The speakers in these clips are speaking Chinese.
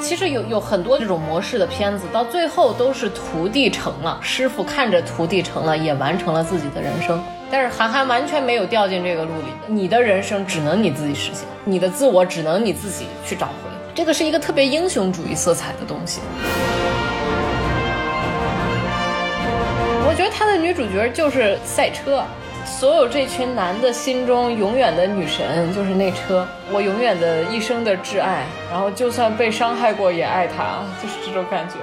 其实有有很多这种模式的片子，到最后都是徒弟成了，师傅看着徒弟成了，也完成了自己的人生。但是韩寒完全没有掉进这个路里，你的人生只能你自己实现，你的自我只能你自己去找回。这个是一个特别英雄主义色彩的东西。我觉得他的女主角就是赛车。所有这群男的心中永远的女神就是那车，我永远的一生的挚爱，然后就算被伤害过也爱他，就是这种感觉。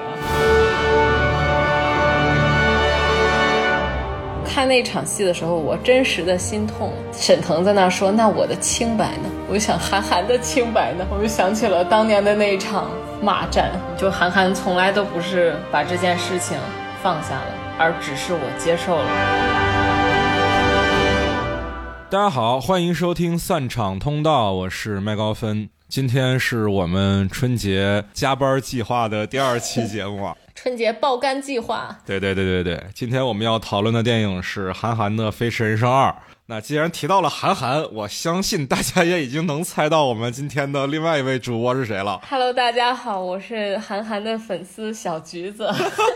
看那场戏的时候，我真实的心痛。沈腾在那说：“那我的清白呢？”我就想韩寒的清白呢？我就想起了当年的那一场骂战，就韩寒从来都不是把这件事情放下了，而只是我接受了。大家好，欢迎收听散场通道，我是麦高芬。今天是我们春节加班计划的第二期节目啊，春节爆肝计划。对对对对对，今天我们要讨论的电影是韩寒的《飞驰人生二》。那既然提到了韩寒，我相信大家也已经能猜到我们今天的另外一位主播是谁了。Hello，大家好，我是韩寒的粉丝小橘子。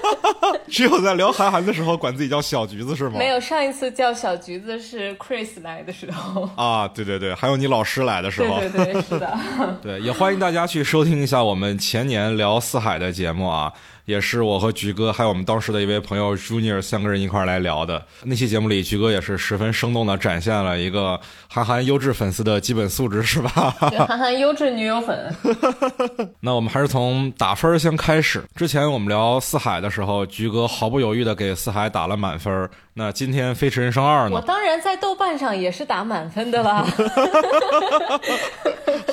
只有在聊韩寒的时候管自己叫小橘子是吗？没有，上一次叫小橘子是 Chris 来的时候。啊，对对对，还有你老师来的时候。对对对，是的。对，也欢迎大家去收听一下我们前年聊四海的节目啊。也是我和菊哥，还有我们当时的一位朋友 Junior 三个人一块来聊的那期节目里，菊哥也是十分生动的展现了一个韩寒优质粉丝的基本素质，是吧？对，韩寒优质女友粉。那我们还是从打分先开始。之前我们聊四海的时候，菊哥毫不犹豫的给四海打了满分。那今天《飞驰人生二》呢？我当然在豆瓣上也是打满分的啦。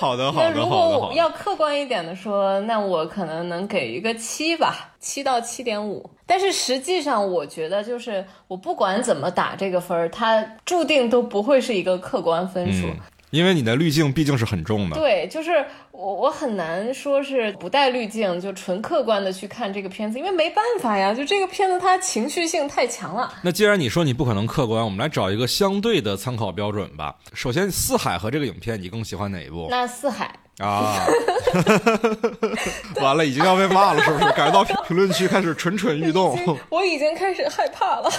好的，好的，好的。那如果要客观一点的说，那我可能能给一个七吧，七到七点五。但是实际上，我觉得就是我不管怎么打这个分儿，它注定都不会是一个客观分数。因为你的滤镜毕竟是很重的，对，就是我我很难说是不带滤镜就纯客观的去看这个片子，因为没办法呀，就这个片子它情绪性太强了。那既然你说你不可能客观，我们来找一个相对的参考标准吧。首先，《四海》和这个影片，你更喜欢哪一部？那《四海》。啊，完了，已经要被骂了，是不是？感觉到评论区开始蠢蠢欲动，我已经开始害怕了。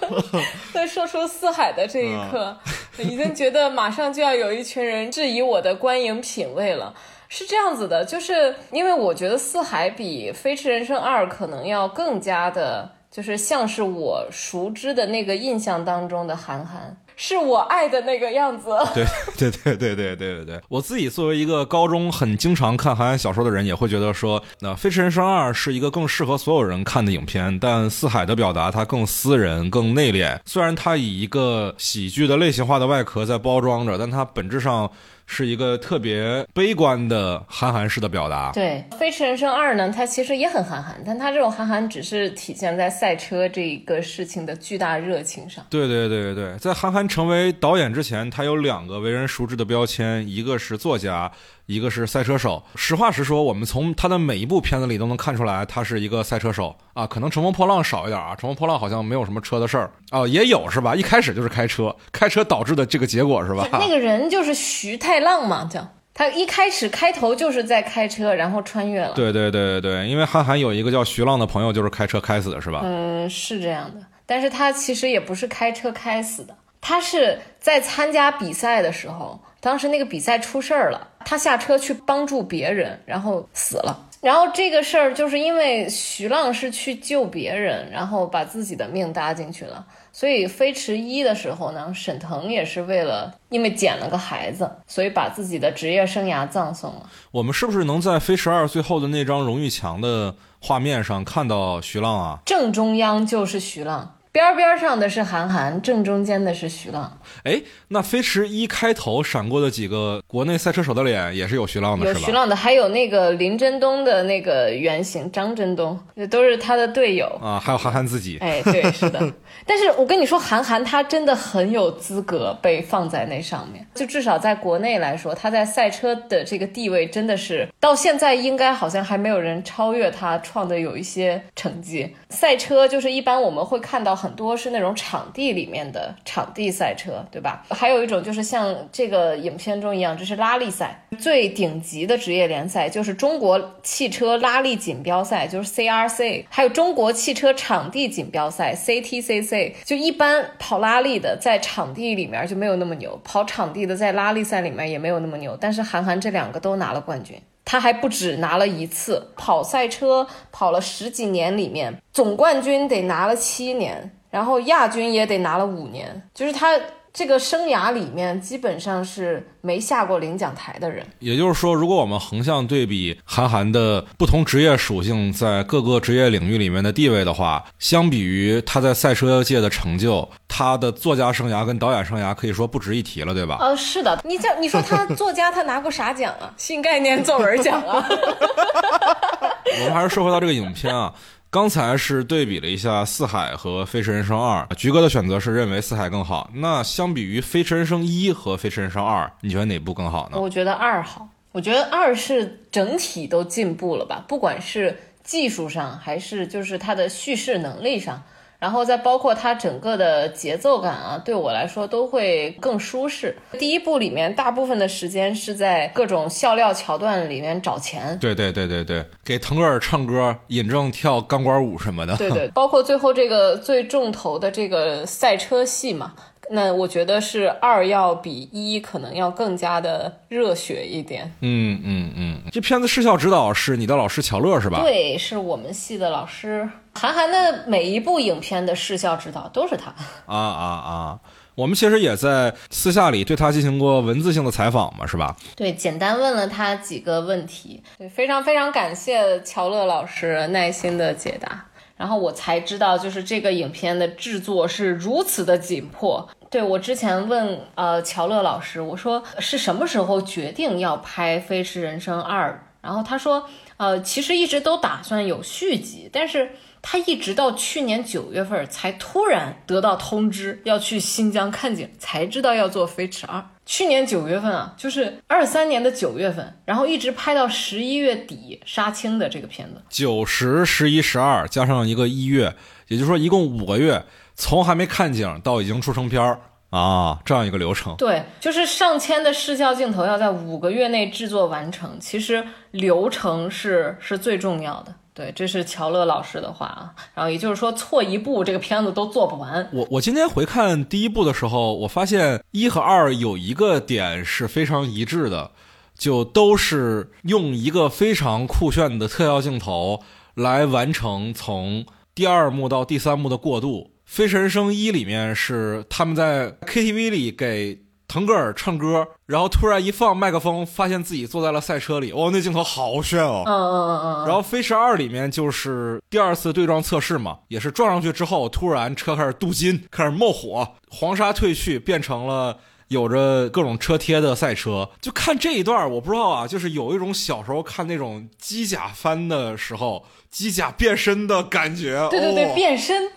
在说出四海的这一刻，已经觉得马上就要有一群人质疑我的观影品味了。是这样子的，就是因为我觉得四海比《飞驰人生二》可能要更加的，就是像是我熟知的那个印象当中的韩寒。是我爱的那个样子。对 对对对对对对对，我自己作为一个高中很经常看韩寒小说的人，也会觉得说，那《飞驰人生二》是一个更适合所有人看的影片。但《四海》的表达它更私人、更内敛，虽然它以一个喜剧的类型化的外壳在包装着，但它本质上。是一个特别悲观的韩寒式的表达。对，《飞驰人生二》呢，它其实也很韩寒，但它这种韩寒只是体现在赛车这个事情的巨大热情上。对对对对对，在韩寒成为导演之前，他有两个为人熟知的标签，一个是作家。一个是赛车手，实话实说，我们从他的每一部片子里都能看出来，他是一个赛车手啊。可能乘风破浪少一点啊，乘风破浪好像没有什么车的事儿哦，也有是吧？一开始就是开车，开车导致的这个结果是吧？那个人就是徐太浪嘛，叫他一开始开头就是在开车，然后穿越了。对对对对对，因为韩寒有一个叫徐浪的朋友，就是开车开死的，是吧？嗯，是这样的，但是他其实也不是开车开死的，他是在参加比赛的时候。当时那个比赛出事儿了，他下车去帮助别人，然后死了。然后这个事儿就是因为徐浪是去救别人，然后把自己的命搭进去了。所以飞驰一的时候呢，沈腾也是为了因为捡了个孩子，所以把自己的职业生涯葬送了。我们是不是能在飞驰二最后的那张荣誉墙的画面上看到徐浪啊？正中央就是徐浪。边边上的是韩寒，正中间的是徐浪。哎，那飞驰一开头闪过的几个国内赛车手的脸也是有徐浪的，是吧有徐浪的，还有那个林真东的那个原型张真东，这都是他的队友啊。还有韩寒自己。哎，对，是的。但是我跟你说，韩寒他真的很有资格被放在那上面，就至少在国内来说，他在赛车的这个地位真的是到现在应该好像还没有人超越他创的有一些成绩。赛车就是一般我们会看到很。很多是那种场地里面的场地赛车，对吧？还有一种就是像这个影片中一样，这是拉力赛，最顶级的职业联赛就是中国汽车拉力锦标赛，就是 CRC，还有中国汽车场地锦标赛 CTCC。就一般跑拉力的在场地里面就没有那么牛，跑场地的在拉力赛里面也没有那么牛，但是韩寒这两个都拿了冠军。他还不止拿了一次跑赛车，跑了十几年里面，总冠军得拿了七年，然后亚军也得拿了五年，就是他。这个生涯里面基本上是没下过领奖台的人。也就是说，如果我们横向对比韩寒的不同职业属性在各个职业领域里面的地位的话，相比于他在赛车界的成就，他的作家生涯跟导演生涯可以说不值一提了，对吧？呃，是的。你这你说他作家他拿过啥奖啊？新概念作文奖啊。我们还是说回到这个影片啊。刚才是对比了一下《四海》和《飞驰人生二》，菊哥的选择是认为《四海》更好。那相比于《飞驰人生一》和《飞驰人生二》，你觉得哪部更好呢？我觉得二好。我觉得二是整体都进步了吧，不管是技术上，还是就是它的叙事能力上。然后再包括它整个的节奏感啊，对我来说都会更舒适。第一部里面大部分的时间是在各种笑料桥段里面找钱，对对对对对，给腾格尔唱歌，尹正跳钢管舞什么的，对对，包括最后这个最重头的这个赛车戏嘛。那我觉得是二要比一可能要更加的热血一点。嗯嗯嗯，这片子视效指导是你的老师乔乐是吧？对，是我们系的老师。韩寒的每一部影片的视效指导都是他。啊啊啊！我们其实也在私下里对他进行过文字性的采访嘛，是吧？对，简单问了他几个问题。对，非常非常感谢乔乐老师耐心的解答。然后我才知道，就是这个影片的制作是如此的紧迫。对我之前问呃乔乐老师，我说是什么时候决定要拍《飞驰人生二》？然后他说，呃，其实一直都打算有续集，但是。他一直到去年九月份才突然得到通知要去新疆看景，才知道要做《飞驰二》。去年九月份啊，就是二三年的九月份，然后一直拍到十一月底杀青的这个片子。九十、十一、十二加上一个一月，也就是说一共五个月，从还没看景到已经出成片儿啊，这样一个流程。对，就是上千的视效镜头要在五个月内制作完成，其实流程是是最重要的。对，这是乔乐老师的话啊。然后也就是说，错一步，这个片子都做不完。我我今天回看第一部的时候，我发现一和二有一个点是非常一致的，就都是用一个非常酷炫的特效镜头来完成从第二幕到第三幕的过渡。《飞驰人生一》里面是他们在 KTV 里给。腾格尔唱歌，然后突然一放麦克风，发现自己坐在了赛车里。哇，那镜头好炫哦！嗯嗯嗯嗯。然后《飞驰二》里面就是第二次对撞测试嘛，也是撞上去之后，突然车开始镀金，开始冒火，黄沙褪去，变成了有着各种车贴的赛车。就看这一段，我不知道啊，就是有一种小时候看那种机甲翻的时候，机甲变身的感觉。对对对，变身。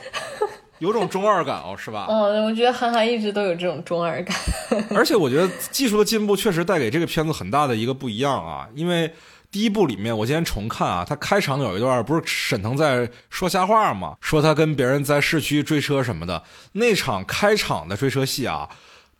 有种中二感哦，是吧？嗯，我觉得韩寒一直都有这种中二感。而且我觉得技术的进步确实带给这个片子很大的一个不一样啊。因为第一部里面，我今天重看啊，他开场有一段不是沈腾在说瞎话嘛？说他跟别人在市区追车什么的。那场开场的追车戏啊，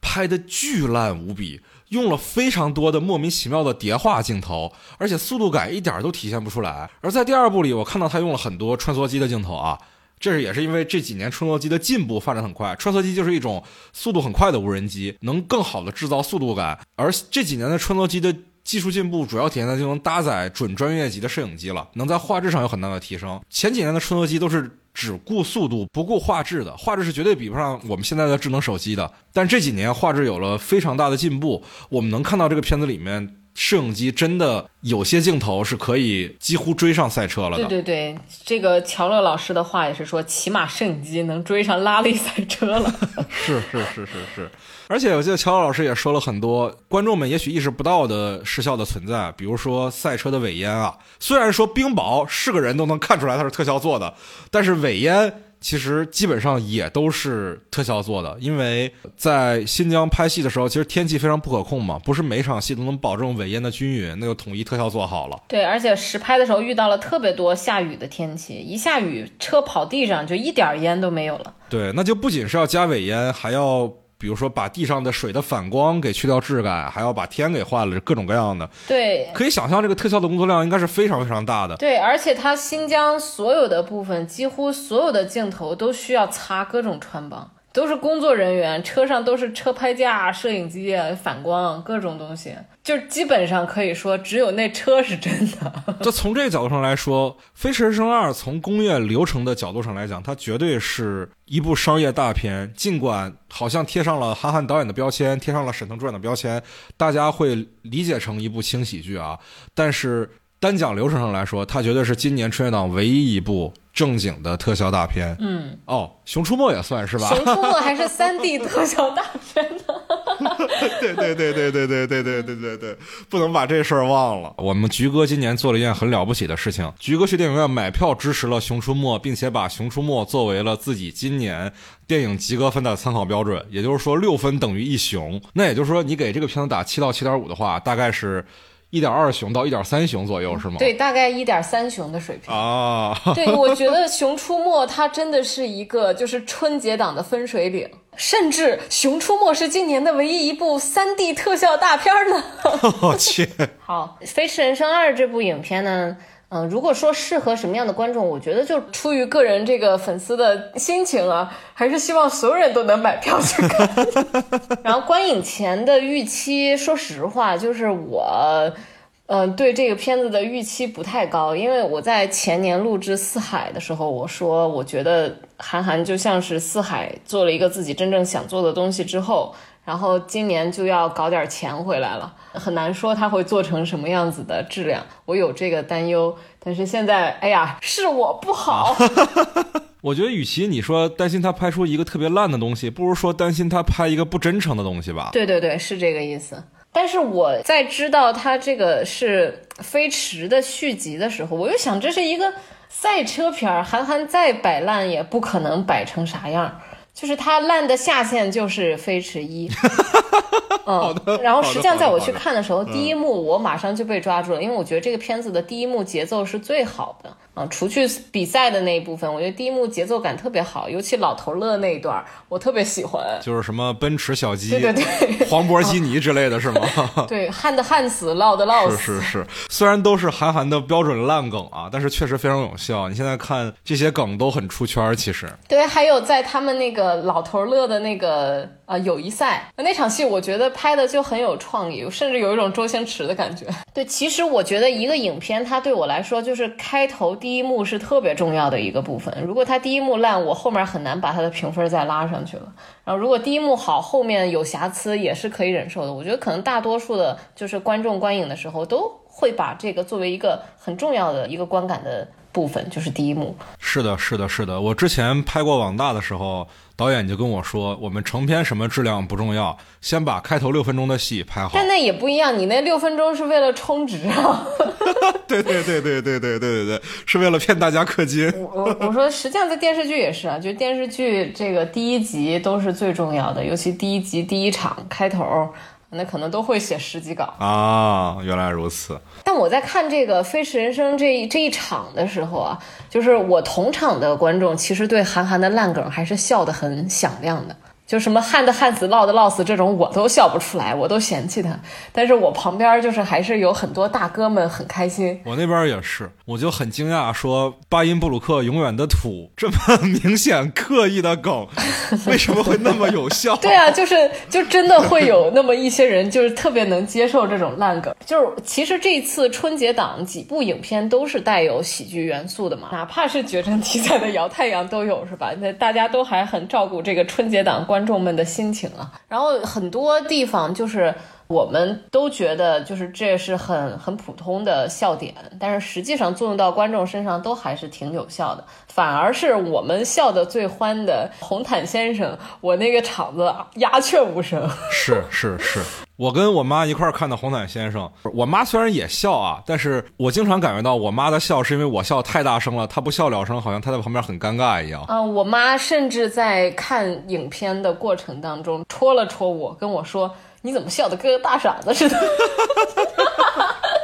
拍的巨烂无比，用了非常多的莫名其妙的叠化镜头，而且速度感一点都体现不出来。而在第二部里，我看到他用了很多穿梭机的镜头啊。这是也是因为这几年穿梭机的进步发展很快，穿梭机就是一种速度很快的无人机，能更好的制造速度感。而这几年的穿梭机的技术进步，主要体现在就能搭载准专业级的摄影机了，能在画质上有很大的提升。前几年的穿梭机都是只顾速度不顾画质的，画质是绝对比不上我们现在的智能手机的。但这几年画质有了非常大的进步，我们能看到这个片子里面。摄影机真的有些镜头是可以几乎追上赛车了的。对对对，这个乔乐老师的话也是说，起码摄影机能追上拉力赛车了。是是是是是，而且我记得乔乐老师也说了很多观众们也许意识不到的失效的存在，比如说赛车的尾烟啊。虽然说冰雹是个人都能看出来它是特效做的，但是尾烟其实基本上也都是特效做的，因为在新疆拍戏的时候，其实天气非常不可控嘛，不是每场戏都能保证尾烟的均匀，那就统一特效做好了。对，而且实拍的时候遇到了特别多下雨的天气，一下雨车跑地上就一点烟都没有了。对，那就不仅是要加尾烟，还要。比如说，把地上的水的反光给去掉质感，还要把天给换了，各种各样的。对，可以想象这个特效的工作量应该是非常非常大的。对，而且它新疆所有的部分，几乎所有的镜头都需要擦各种穿帮。都是工作人员，车上都是车拍架、摄影机、反光各种东西，就基本上可以说只有那车是真的。就 从这个角度上来说，《飞驰人生二》从工业流程的角度上来讲，它绝对是一部商业大片。尽管好像贴上了韩寒导演的标签，贴上了沈腾主演的标签，大家会理解成一部轻喜剧啊。但是单讲流程上来说，它绝对是今年春节档唯一一部。正经的特效大片，嗯，哦，《熊出没》也算是吧，《熊出没》还是三 D 特效大片呢。对对对对对对对对对对对，不能把这事儿忘了。我们菊哥今年做了一件很了不起的事情，菊哥去电影院买票支持了《熊出没》，并且把《熊出没》作为了自己今年电影及格分的参考标准。也就是说，六分等于一熊。那也就是说，你给这个片子打七到七点五的话，大概是。一点二熊到一点三熊左右是吗？对，大概一点三熊的水平啊。对，我觉得《熊出没》它真的是一个就是春节档的分水岭，甚至《熊出没》是今年的唯一一部三 D 特效大片呢。我去。好，《飞驰人生二》这部影片呢？嗯，如果说适合什么样的观众，我觉得就出于个人这个粉丝的心情啊，还是希望所有人都能买票去看。然后观影前的预期，说实话，就是我，嗯，对这个片子的预期不太高，因为我在前年录制《四海》的时候，我说我觉得韩寒就像是《四海》做了一个自己真正想做的东西之后。然后今年就要搞点钱回来了，很难说他会做成什么样子的质量，我有这个担忧。但是现在，哎呀，是我不好。我觉得，与其你说担心他拍出一个特别烂的东西，不如说担心他拍一个不真诚的东西吧。对对对，是这个意思。但是我在知道他这个是《飞驰》的续集的时候，我又想，这是一个赛车片儿，韩寒再摆烂也不可能摆成啥样。就是它烂的下限就是飞驰一，嗯，然后实际上在我去看的时候，第一幕我马上就被抓住了，因为我觉得这个片子的第一幕节奏是最好的。啊，除去比赛的那一部分，我觉得第一幕节奏感特别好，尤其老头乐那一段，我特别喜欢。就是什么奔驰小鸡，对对对，黄渤基尼之类的是吗？对，旱的旱死，涝的涝死。是是是，虽然都是韩寒的标准烂梗啊，但是确实非常有效。你现在看这些梗都很出圈，其实。对，还有在他们那个老头乐的那个啊友谊赛那场戏，我觉得拍的就很有创意，甚至有一种周星驰的感觉。对，其实我觉得一个影片，它对我来说就是开头。第一幕是特别重要的一个部分，如果它第一幕烂，我后面很难把它的评分再拉上去了。然后如果第一幕好，后面有瑕疵也是可以忍受的。我觉得可能大多数的，就是观众观影的时候都会把这个作为一个很重要的一个观感的部分，就是第一幕。是的，是的，是的。我之前拍过网大的时候。导演就跟我说：“我们成片什么质量不重要，先把开头六分钟的戏拍好。”但那也不一样，你那六分钟是为了充值啊！对对对对对对对对对，是为了骗大家氪金。我我说，实际上在电视剧也是啊，就电视剧这个第一集都是最重要的，尤其第一集第一场开头。那可能都会写十几稿啊，原来如此。但我在看这个《飞驰人生》这这一场的时候啊，就是我同场的观众其实对韩寒的烂梗还是笑得很响亮的。就什么旱的旱死，涝的涝死，这种我都笑不出来，我都嫌弃他。但是我旁边就是还是有很多大哥们很开心。我那边也是，我就很惊讶，说巴音布鲁克永远的土这么 明显刻意的梗，为什么会那么有效？对啊，就是就真的会有那么一些人，就是特别能接受这种烂梗。就是其实这次春节档几部影片都是带有喜剧元素的嘛，哪怕是绝症题材的 《摇太阳》都有，是吧？那大家都还很照顾这个春节档观。观众们的心情啊，然后很多地方就是我们都觉得就是这是很很普通的笑点，但是实际上作用到观众身上都还是挺有效的。反而是我们笑的最欢的红毯先生，我那个场子鸦雀无声。是是是，我跟我妈一块儿看的红毯先生，我妈虽然也笑啊，但是我经常感觉到我妈的笑是因为我笑太大声了，她不笑了声，好像她在旁边很尴尬一样。啊，我妈甚至在看影片的过程当中戳了戳我，跟我说。你怎么笑得跟个大傻子似的？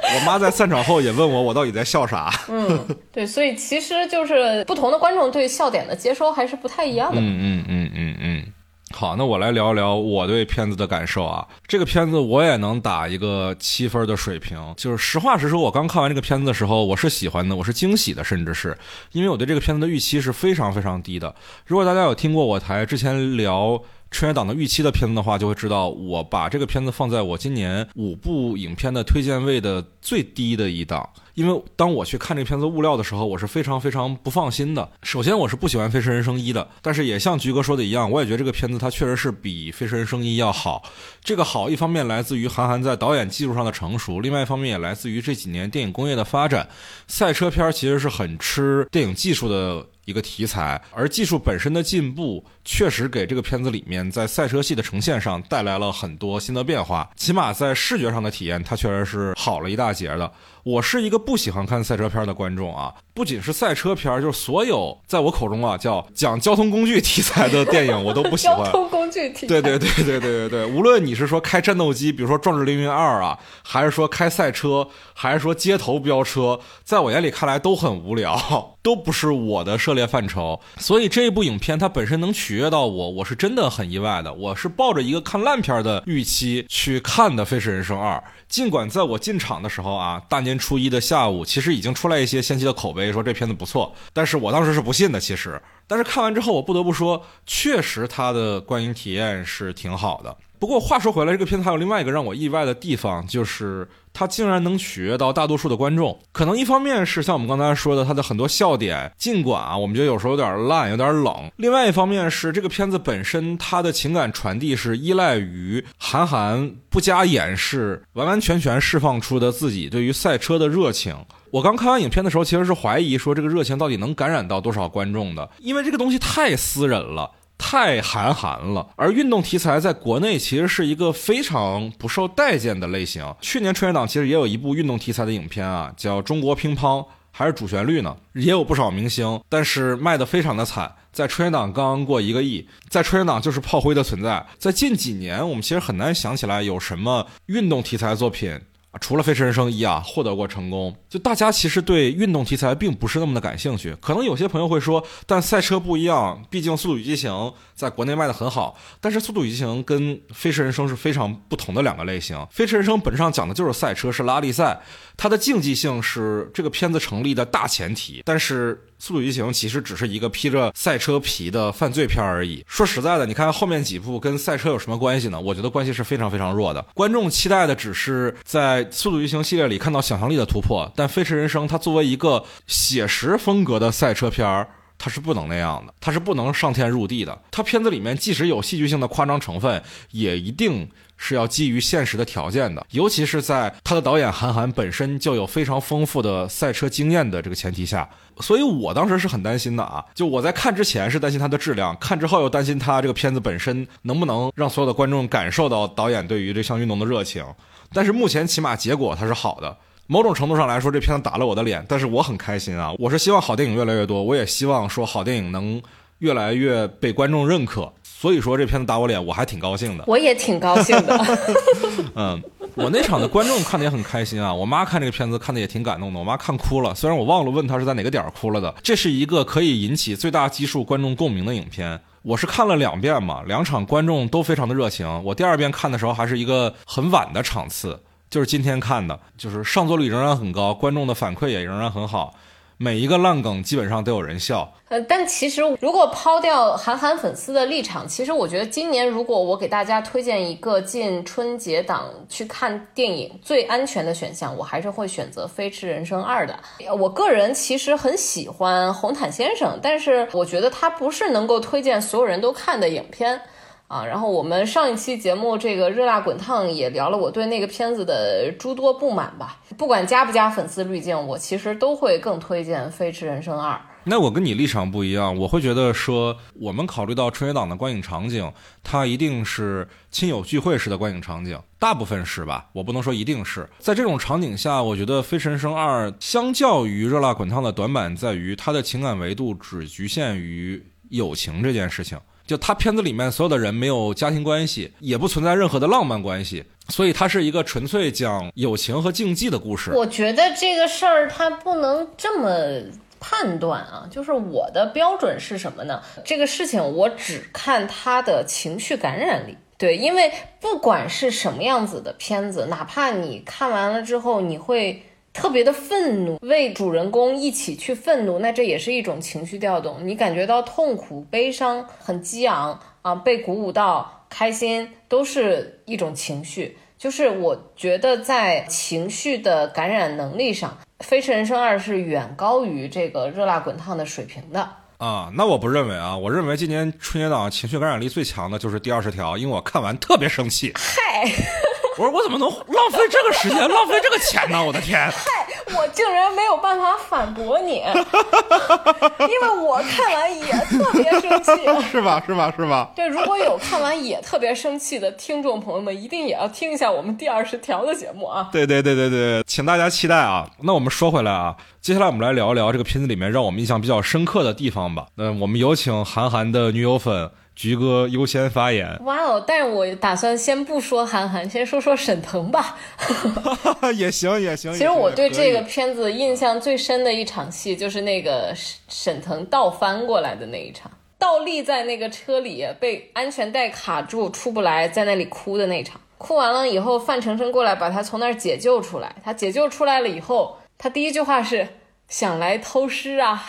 我妈在散场后也问我，我到底在笑啥？嗯，对，所以其实就是不同的观众对笑点的接收还是不太一样的。嗯嗯嗯嗯嗯。好，那我来聊一聊我对片子的感受啊。这个片子我也能打一个七分的水平。就是实话实说，我刚看完这个片子的时候，我是喜欢的，我是惊喜的，甚至是因为我对这个片子的预期是非常非常低的。如果大家有听过我台之前聊。春节档的预期的片子的话，就会知道我把这个片子放在我今年五部影片的推荐位的最低的一档。因为当我去看这片子物料的时候，我是非常非常不放心的。首先，我是不喜欢《飞驰人生一》的，但是也像菊哥说的一样，我也觉得这个片子它确实是比《飞驰人生一》要好。这个好，一方面来自于韩寒在导演技术上的成熟，另外一方面也来自于这几年电影工业的发展。赛车片其实是很吃电影技术的。一个题材，而技术本身的进步，确实给这个片子里面在赛车戏的呈现上带来了很多新的变化。起码在视觉上的体验，它确实是好了一大截的。我是一个不喜欢看赛车片的观众啊，不仅是赛车片，就是所有在我口中啊叫讲交通工具题材的电影，我都不喜欢。交通工具题材。对对对对对对对，无论你是说开战斗机，比如说《壮志凌云二》啊，还是说开赛车，还是说街头飙车，在我眼里看来都很无聊，都不是我的涉猎范畴。所以这一部影片它本身能取约到我，我是真的很意外的。我是抱着一个看烂片的预期去看的《飞驰人生二》。尽管在我进场的时候啊，大年初一的下午，其实已经出来一些先期的口碑，说这片子不错，但是我当时是不信的。其实，但是看完之后，我不得不说，确实他的观影体验是挺好的。不过话说回来，这个片子还有另外一个让我意外的地方，就是它竟然能取悦到大多数的观众。可能一方面是像我们刚才说的，它的很多笑点，尽管啊我们觉得有时候有点烂，有点冷；另外一方面是这个片子本身它的情感传递是依赖于韩寒不加掩饰、完完全全释放出的自己对于赛车的热情。我刚看完影片的时候，其实是怀疑说这个热情到底能感染到多少观众的，因为这个东西太私人了。太韩寒了，而运动题材在国内其实是一个非常不受待见的类型。去年春节档其实也有一部运动题材的影片啊，叫《中国乒乓》，还是主旋律呢，也有不少明星，但是卖的非常的惨。在春节档刚刚过一个亿，在春节档就是炮灰的存在。在近几年，我们其实很难想起来有什么运动题材作品。啊除了《飞驰人生一》啊，获得过成功，就大家其实对运动题材并不是那么的感兴趣。可能有些朋友会说，但赛车不一样，毕竟《速度与激情》在国内卖的很好。但是《速度与激情》跟《飞驰人生》是非常不同的两个类型。《飞驰人生》本质上讲的就是赛车，是拉力赛，它的竞技性是这个片子成立的大前提。但是速度与激情其实只是一个披着赛车皮的犯罪片而已。说实在的，你看后面几部跟赛车有什么关系呢？我觉得关系是非常非常弱的。观众期待的只是在速度与激情系列里看到想象力的突破，但飞驰人生它作为一个写实风格的赛车片儿，它是不能那样的，它是不能上天入地的。它片子里面即使有戏剧性的夸张成分，也一定。是要基于现实的条件的，尤其是在他的导演韩寒本身就有非常丰富的赛车经验的这个前提下，所以我当时是很担心的啊！就我在看之前是担心它的质量，看之后又担心它这个片子本身能不能让所有的观众感受到导演对于这项运动的热情。但是目前起码结果它是好的，某种程度上来说，这片子打了我的脸，但是我很开心啊！我是希望好电影越来越多，我也希望说好电影能越来越被观众认可。所以说这片子打我脸，我还挺高兴的。我也挺高兴的。嗯，我那场的观众看的也很开心啊。我妈看这个片子看的也挺感动的，我妈看哭了。虽然我忘了问她是在哪个点哭了的。这是一个可以引起最大基数观众共鸣的影片。我是看了两遍嘛，两场观众都非常的热情。我第二遍看的时候还是一个很晚的场次，就是今天看的，就是上座率仍然很高，观众的反馈也仍然很好。每一个烂梗基本上都有人笑，呃，但其实如果抛掉韩寒粉丝的立场，其实我觉得今年如果我给大家推荐一个进春节档去看电影最安全的选项，我还是会选择《飞驰人生二》的。我个人其实很喜欢《红毯先生》，但是我觉得它不是能够推荐所有人都看的影片。啊。然后我们上一期节目这个热辣滚烫也聊了我对那个片子的诸多不满吧。不管加不加粉丝滤镜，我其实都会更推荐《飞驰人生二》。那我跟你立场不一样，我会觉得说，我们考虑到春节档的观影场景，它一定是亲友聚会式的观影场景，大部分是吧？我不能说一定是在这种场景下，我觉得《飞驰人生二》相较于《热辣滚烫》的短板在于，它的情感维度只局限于友情这件事情。就他片子里面所有的人没有家庭关系，也不存在任何的浪漫关系，所以它是一个纯粹讲友情和竞技的故事。我觉得这个事儿它不能这么。判断啊，就是我的标准是什么呢？这个事情我只看他的情绪感染力。对，因为不管是什么样子的片子，哪怕你看完了之后你会特别的愤怒，为主人公一起去愤怒，那这也是一种情绪调动。你感觉到痛苦、悲伤、很激昂啊，被鼓舞到开心，都是一种情绪。就是我觉得在情绪的感染能力上。《飞驰人生二》是远高于这个热辣滚烫的水平的啊，那我不认为啊，我认为今年春节档情绪感染力最强的就是第二十条，因为我看完特别生气。嗨。我说我怎么能浪费这个时间，浪费这个钱呢？我的天！嗨，我竟然没有办法反驳你，因为我看完也特别生气，是吧？是吧？是吧？对，如果有看完也特别生气的听众朋友们，一定也要听一下我们第二十条的节目啊！对对对对对，请大家期待啊！那我们说回来啊，接下来我们来聊一聊这个片子里面让我们印象比较深刻的地方吧。那我们有请韩寒的女友粉。菊哥优先发言。哇哦！但是我打算先不说韩寒，先说说沈腾吧。也行也行。其实我对这个片子印象最深的一场戏，就是那个沈沈腾倒翻过来的那一场，倒立在那个车里被安全带卡住出不来，在那里哭的那场。哭完了以后，范丞丞过来把他从那儿解救出来。他解救出来了以后，他第一句话是。想来偷师啊，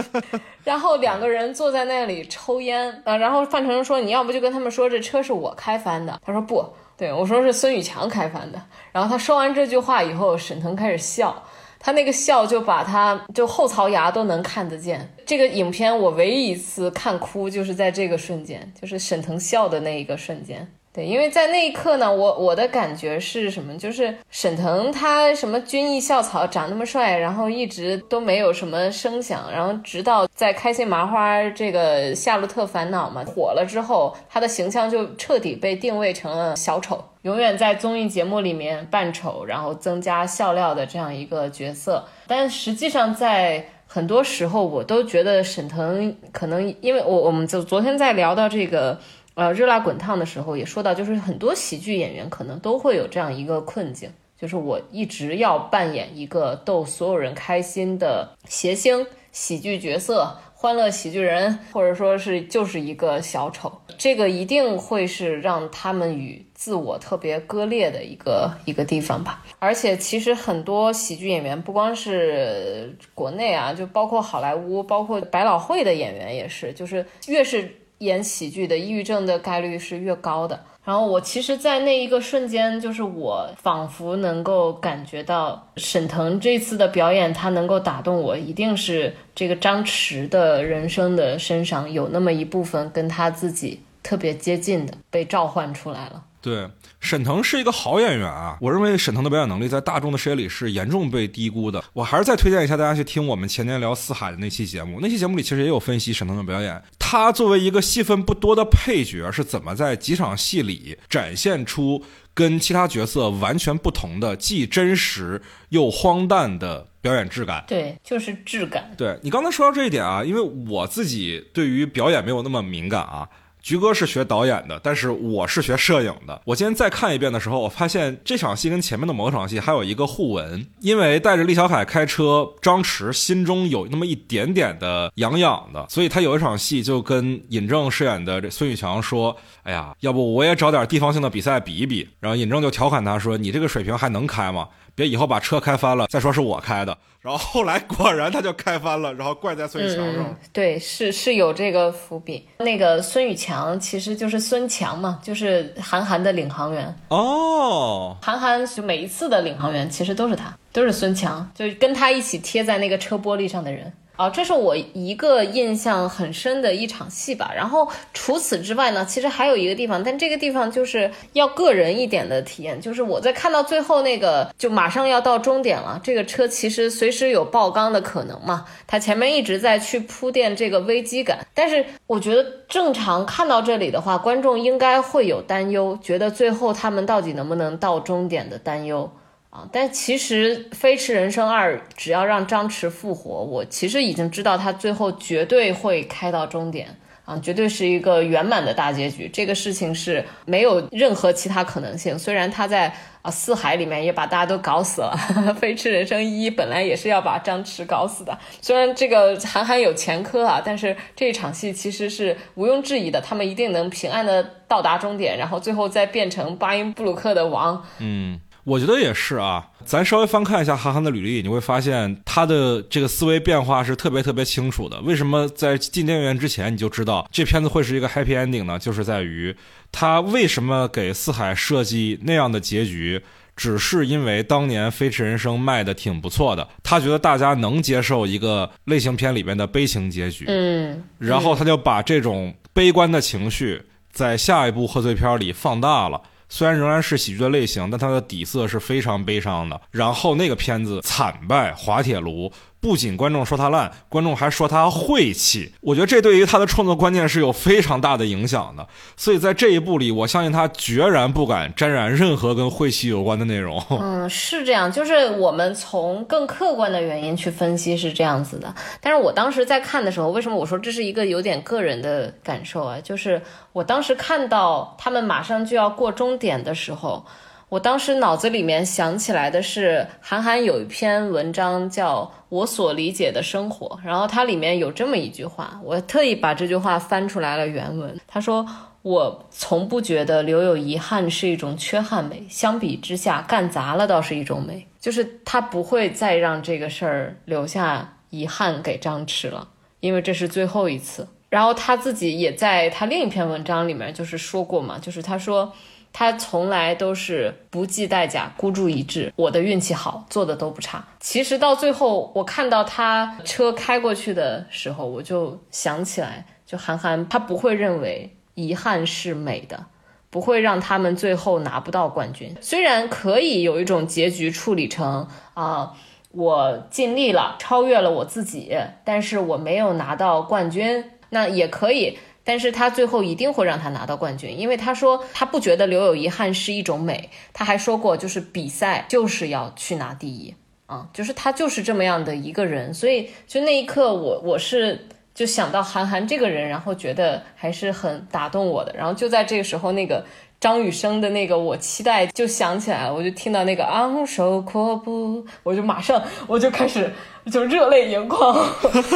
然后两个人坐在那里抽烟啊，然后范丞丞说：“你要不就跟他们说这车是我开翻的。”他说：“不对，我说是孙宇强开翻的。”然后他说完这句话以后，沈腾开始笑，他那个笑就把他就后槽牙都能看得见。这个影片我唯一一次看哭就是在这个瞬间，就是沈腾笑的那一个瞬间。对，因为在那一刻呢，我我的感觉是什么？就是沈腾他什么军艺校草，长那么帅，然后一直都没有什么声响，然后直到在《开心麻花》这个《夏洛特烦恼》嘛火了之后，他的形象就彻底被定位成了小丑，永远在综艺节目里面扮丑，然后增加笑料的这样一个角色。但实际上在很多时候，我都觉得沈腾可能因为我我们就昨天在聊到这个。呃，热辣滚烫的时候也说到，就是很多喜剧演员可能都会有这样一个困境，就是我一直要扮演一个逗所有人开心的谐星喜剧角色，欢乐喜剧人，或者说是就是一个小丑，这个一定会是让他们与自我特别割裂的一个一个地方吧。而且其实很多喜剧演员，不光是国内啊，就包括好莱坞，包括百老汇的演员也是，就是越是。演喜剧的抑郁症的概率是越高的。然后我其实，在那一个瞬间，就是我仿佛能够感觉到沈腾这次的表演，他能够打动我，一定是这个张弛的人生的身上有那么一部分跟他自己特别接近的，被召唤出来了。对。沈腾是一个好演员啊，我认为沈腾的表演能力在大众的视野里是严重被低估的。我还是再推荐一下大家去听我们前年聊四海的那期节目，那期节目里其实也有分析沈腾的表演。他作为一个戏份不多的配角，是怎么在几场戏里展现出跟其他角色完全不同的、既真实又荒诞的表演质感？对，就是质感。对你刚才说到这一点啊，因为我自己对于表演没有那么敏感啊。菊哥是学导演的，但是我是学摄影的。我今天再看一遍的时候，我发现这场戏跟前面的某场戏还有一个互文，因为带着厉小海开车，张弛心中有那么一点点的痒痒的，所以他有一场戏就跟尹正饰演的这孙宇强说：“哎呀，要不我也找点地方性的比赛比一比。”然后尹正就调侃他说：“你这个水平还能开吗？别以后把车开翻了再说是我开的。”然后后来果然他就开翻了，然后怪在孙宇强上。对，是是有这个伏笔。那个孙宇强其实就是孙强嘛，就是韩寒的领航员。哦，韩寒就每一次的领航员其实都是他，都是孙强，就是跟他一起贴在那个车玻璃上的人。哦，这是我一个印象很深的一场戏吧。然后除此之外呢，其实还有一个地方，但这个地方就是要个人一点的体验，就是我在看到最后那个就马上要到终点了，这个车其实随时有爆缸的可能嘛。它前面一直在去铺垫这个危机感，但是我觉得正常看到这里的话，观众应该会有担忧，觉得最后他们到底能不能到终点的担忧。啊！但其实《飞驰人生二》只要让张弛复活，我其实已经知道他最后绝对会开到终点啊，绝对是一个圆满的大结局。这个事情是没有任何其他可能性。虽然他在啊四海里面也把大家都搞死了，《飞驰人生一》本来也是要把张弛搞死的。虽然这个韩寒有前科啊，但是这一场戏其实是毋庸置疑的，他们一定能平安的到达终点，然后最后再变成巴音布鲁克的王。嗯。我觉得也是啊，咱稍微翻看一下韩寒的履历，你会发现他的这个思维变化是特别特别清楚的。为什么在进电影院之前你就知道这片子会是一个 happy ending 呢？就是在于他为什么给四海设计那样的结局，只是因为当年《飞驰人生》卖的挺不错的，他觉得大家能接受一个类型片里面的悲情结局，嗯，然后他就把这种悲观的情绪在下一部贺岁片里放大了。虽然仍然是喜剧的类型，但它的底色是非常悲伤的。然后那个片子惨败，滑铁卢。不仅观众说他烂，观众还说他晦气。我觉得这对于他的创作观念是有非常大的影响的。所以在这一部里，我相信他决然不敢沾染任何跟晦气有关的内容。嗯，是这样，就是我们从更客观的原因去分析是这样子的。但是我当时在看的时候，为什么我说这是一个有点个人的感受啊？就是我当时看到他们马上就要过终点的时候。我当时脑子里面想起来的是，韩寒有一篇文章叫《我所理解的生活》，然后它里面有这么一句话，我特意把这句话翻出来了原文。他说：“我从不觉得留有遗憾是一种缺憾美，相比之下，干砸了倒是一种美。就是他不会再让这个事儿留下遗憾给张弛了，因为这是最后一次。然后他自己也在他另一篇文章里面就是说过嘛，就是他说。”他从来都是不计代价孤注一掷。我的运气好，做的都不差。其实到最后，我看到他车开过去的时候，我就想起来，就韩寒，他不会认为遗憾是美的，不会让他们最后拿不到冠军。虽然可以有一种结局处理成啊，我尽力了，超越了我自己，但是我没有拿到冠军，那也可以。但是他最后一定会让他拿到冠军，因为他说他不觉得留有遗憾是一种美。他还说过，就是比赛就是要去拿第一啊，就是他就是这么样的一个人。所以就那一刻，我我是就想到韩寒这个人，然后觉得还是很打动我的。然后就在这个时候，那个张雨生的那个我期待就想起来了，我就听到那个昂首阔步，我就马上我就开始。就热泪盈眶。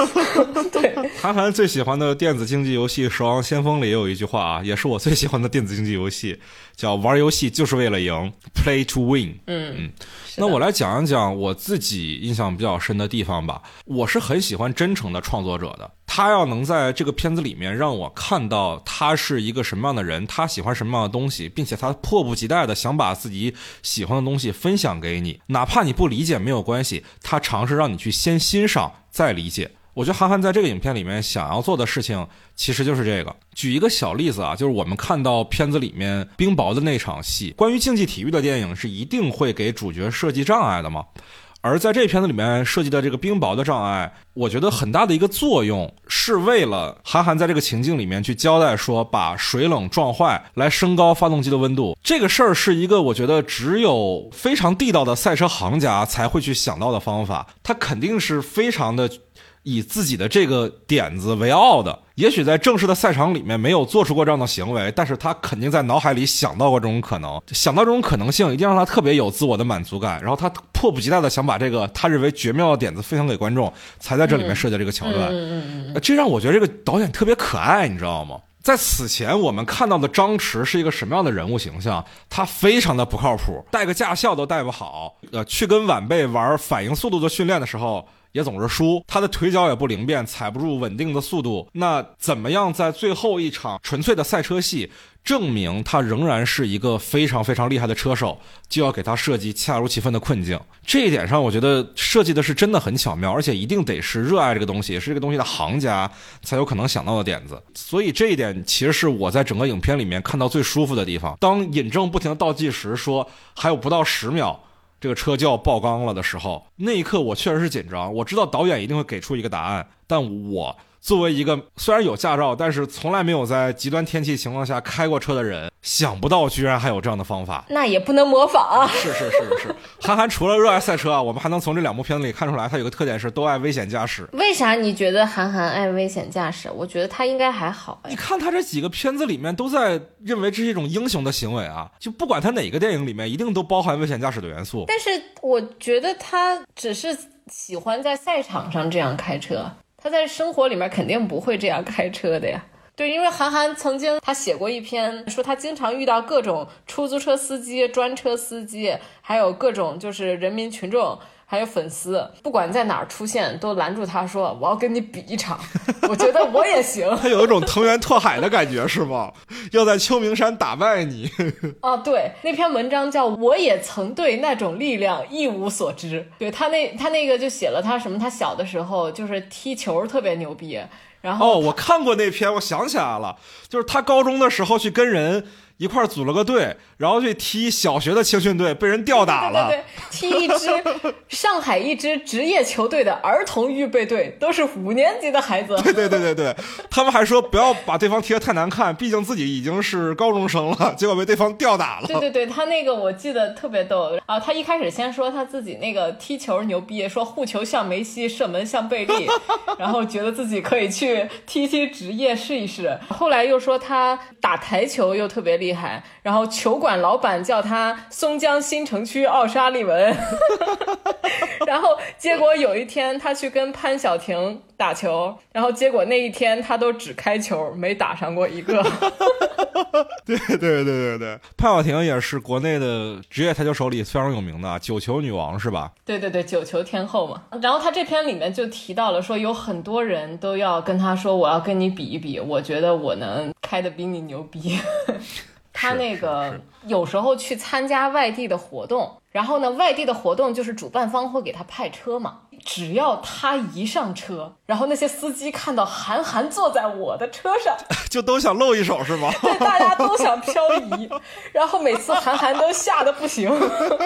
对，韩寒最喜欢的电子竞技游戏《守望先锋》里也有一句话啊，也是我最喜欢的电子竞技游戏，叫“玩游戏就是为了赢 ”，Play to win。嗯嗯。那我来讲一讲我自己印象比较深的地方吧。我是很喜欢真诚的创作者的，他要能在这个片子里面让我看到他是一个什么样的人，他喜欢什么样的东西，并且他迫不及待的想把自己喜欢的东西分享给你，哪怕你不理解没有关系，他尝试让你去。先欣赏再理解，我觉得韩寒在这个影片里面想要做的事情其实就是这个。举一个小例子啊，就是我们看到片子里面冰雹的那场戏，关于竞技体育的电影是一定会给主角设计障碍的吗？而在这片子里面设计的这个冰雹的障碍，我觉得很大的一个作用是为了韩寒在这个情境里面去交代说，把水冷撞坏来升高发动机的温度。这个事儿是一个我觉得只有非常地道的赛车行家才会去想到的方法，他肯定是非常的。以自己的这个点子为傲的，也许在正式的赛场里面没有做出过这样的行为，但是他肯定在脑海里想到过这种可能，想到这种可能性，一定让他特别有自我的满足感，然后他迫不及待的想把这个他认为绝妙的点子分享给观众，才在这里面设计这个桥段。这让我觉得这个导演特别可爱，你知道吗？在此前我们看到的张弛是一个什么样的人物形象？他非常的不靠谱，带个驾校都带不好，呃，去跟晚辈玩反应速度的训练的时候。也总是输，他的腿脚也不灵便，踩不住稳定的速度。那怎么样在最后一场纯粹的赛车戏？证明他仍然是一个非常非常厉害的车手，就要给他设计恰如其分的困境。这一点上，我觉得设计的是真的很巧妙，而且一定得是热爱这个东西，是这个东西的行家才有可能想到的点子。所以这一点其实是我在整个影片里面看到最舒服的地方。当尹正不停的倒计时，说还有不到十秒，这个车就要爆缸了的时候，那一刻我确实是紧张。我知道导演一定会给出一个答案，但我。作为一个虽然有驾照，但是从来没有在极端天气情况下开过车的人，想不到居然还有这样的方法。那也不能模仿。是是是是，韩寒除了热爱赛车啊，我们还能从这两部片子里看出来，他有个特点是都爱危险驾驶。为啥你觉得韩寒爱危险驾驶？我觉得他应该还好。你看他这几个片子里面都在认为这是一种英雄的行为啊，就不管他哪个电影里面，一定都包含危险驾驶的元素。但是我觉得他只是喜欢在赛场上这样开车。他在生活里面肯定不会这样开车的呀。对，因为韩寒曾经他写过一篇，说他经常遇到各种出租车司机、专车司机，还有各种就是人民群众。还有粉丝，不管在哪儿出现，都拦住他说：“我要跟你比一场。”我觉得我也行。他有一种藤原拓海的感觉，是吗？要在秋名山打败你。哦，对，那篇文章叫《我也曾对那种力量一无所知》。对他那他那个就写了他什么？他小的时候就是踢球特别牛逼。然后哦，我看过那篇，我想起来了，就是他高中的时候去跟人。一块组了个队，然后去踢小学的青训队，被人吊打了。对对对，踢一支上海一支职业球队的儿童预备队，都是五年级的孩子。对对对对对，他们还说不要把对方踢得太难看，毕竟自己已经是高中生了，结果被对方吊打了。对对对，他那个我记得特别逗啊，他一开始先说他自己那个踢球牛逼，说护球像梅西，射门像贝利，然后觉得自己可以去踢踢职业试一试。后来又说他打台球又特别厉。厉害，然后球馆老板叫他松江新城区奥沙利文，然后结果有一天他去跟潘晓婷打球，然后结果那一天他都只开球，没打上过一个。对对对对对，潘晓婷也是国内的职业台球手里非常有名的九球女王是吧？对对对，九球天后嘛。然后他这篇里面就提到了说，有很多人都要跟他说，我要跟你比一比，我觉得我能开的比你牛逼。他那个有时候去参加外地的活动，然后呢，外地的活动就是主办方会给他派车嘛。只要他一上车，然后那些司机看到韩寒坐在我的车上，就都想露一手是吗？对，大家都想漂移，然后每次韩寒都吓得不行。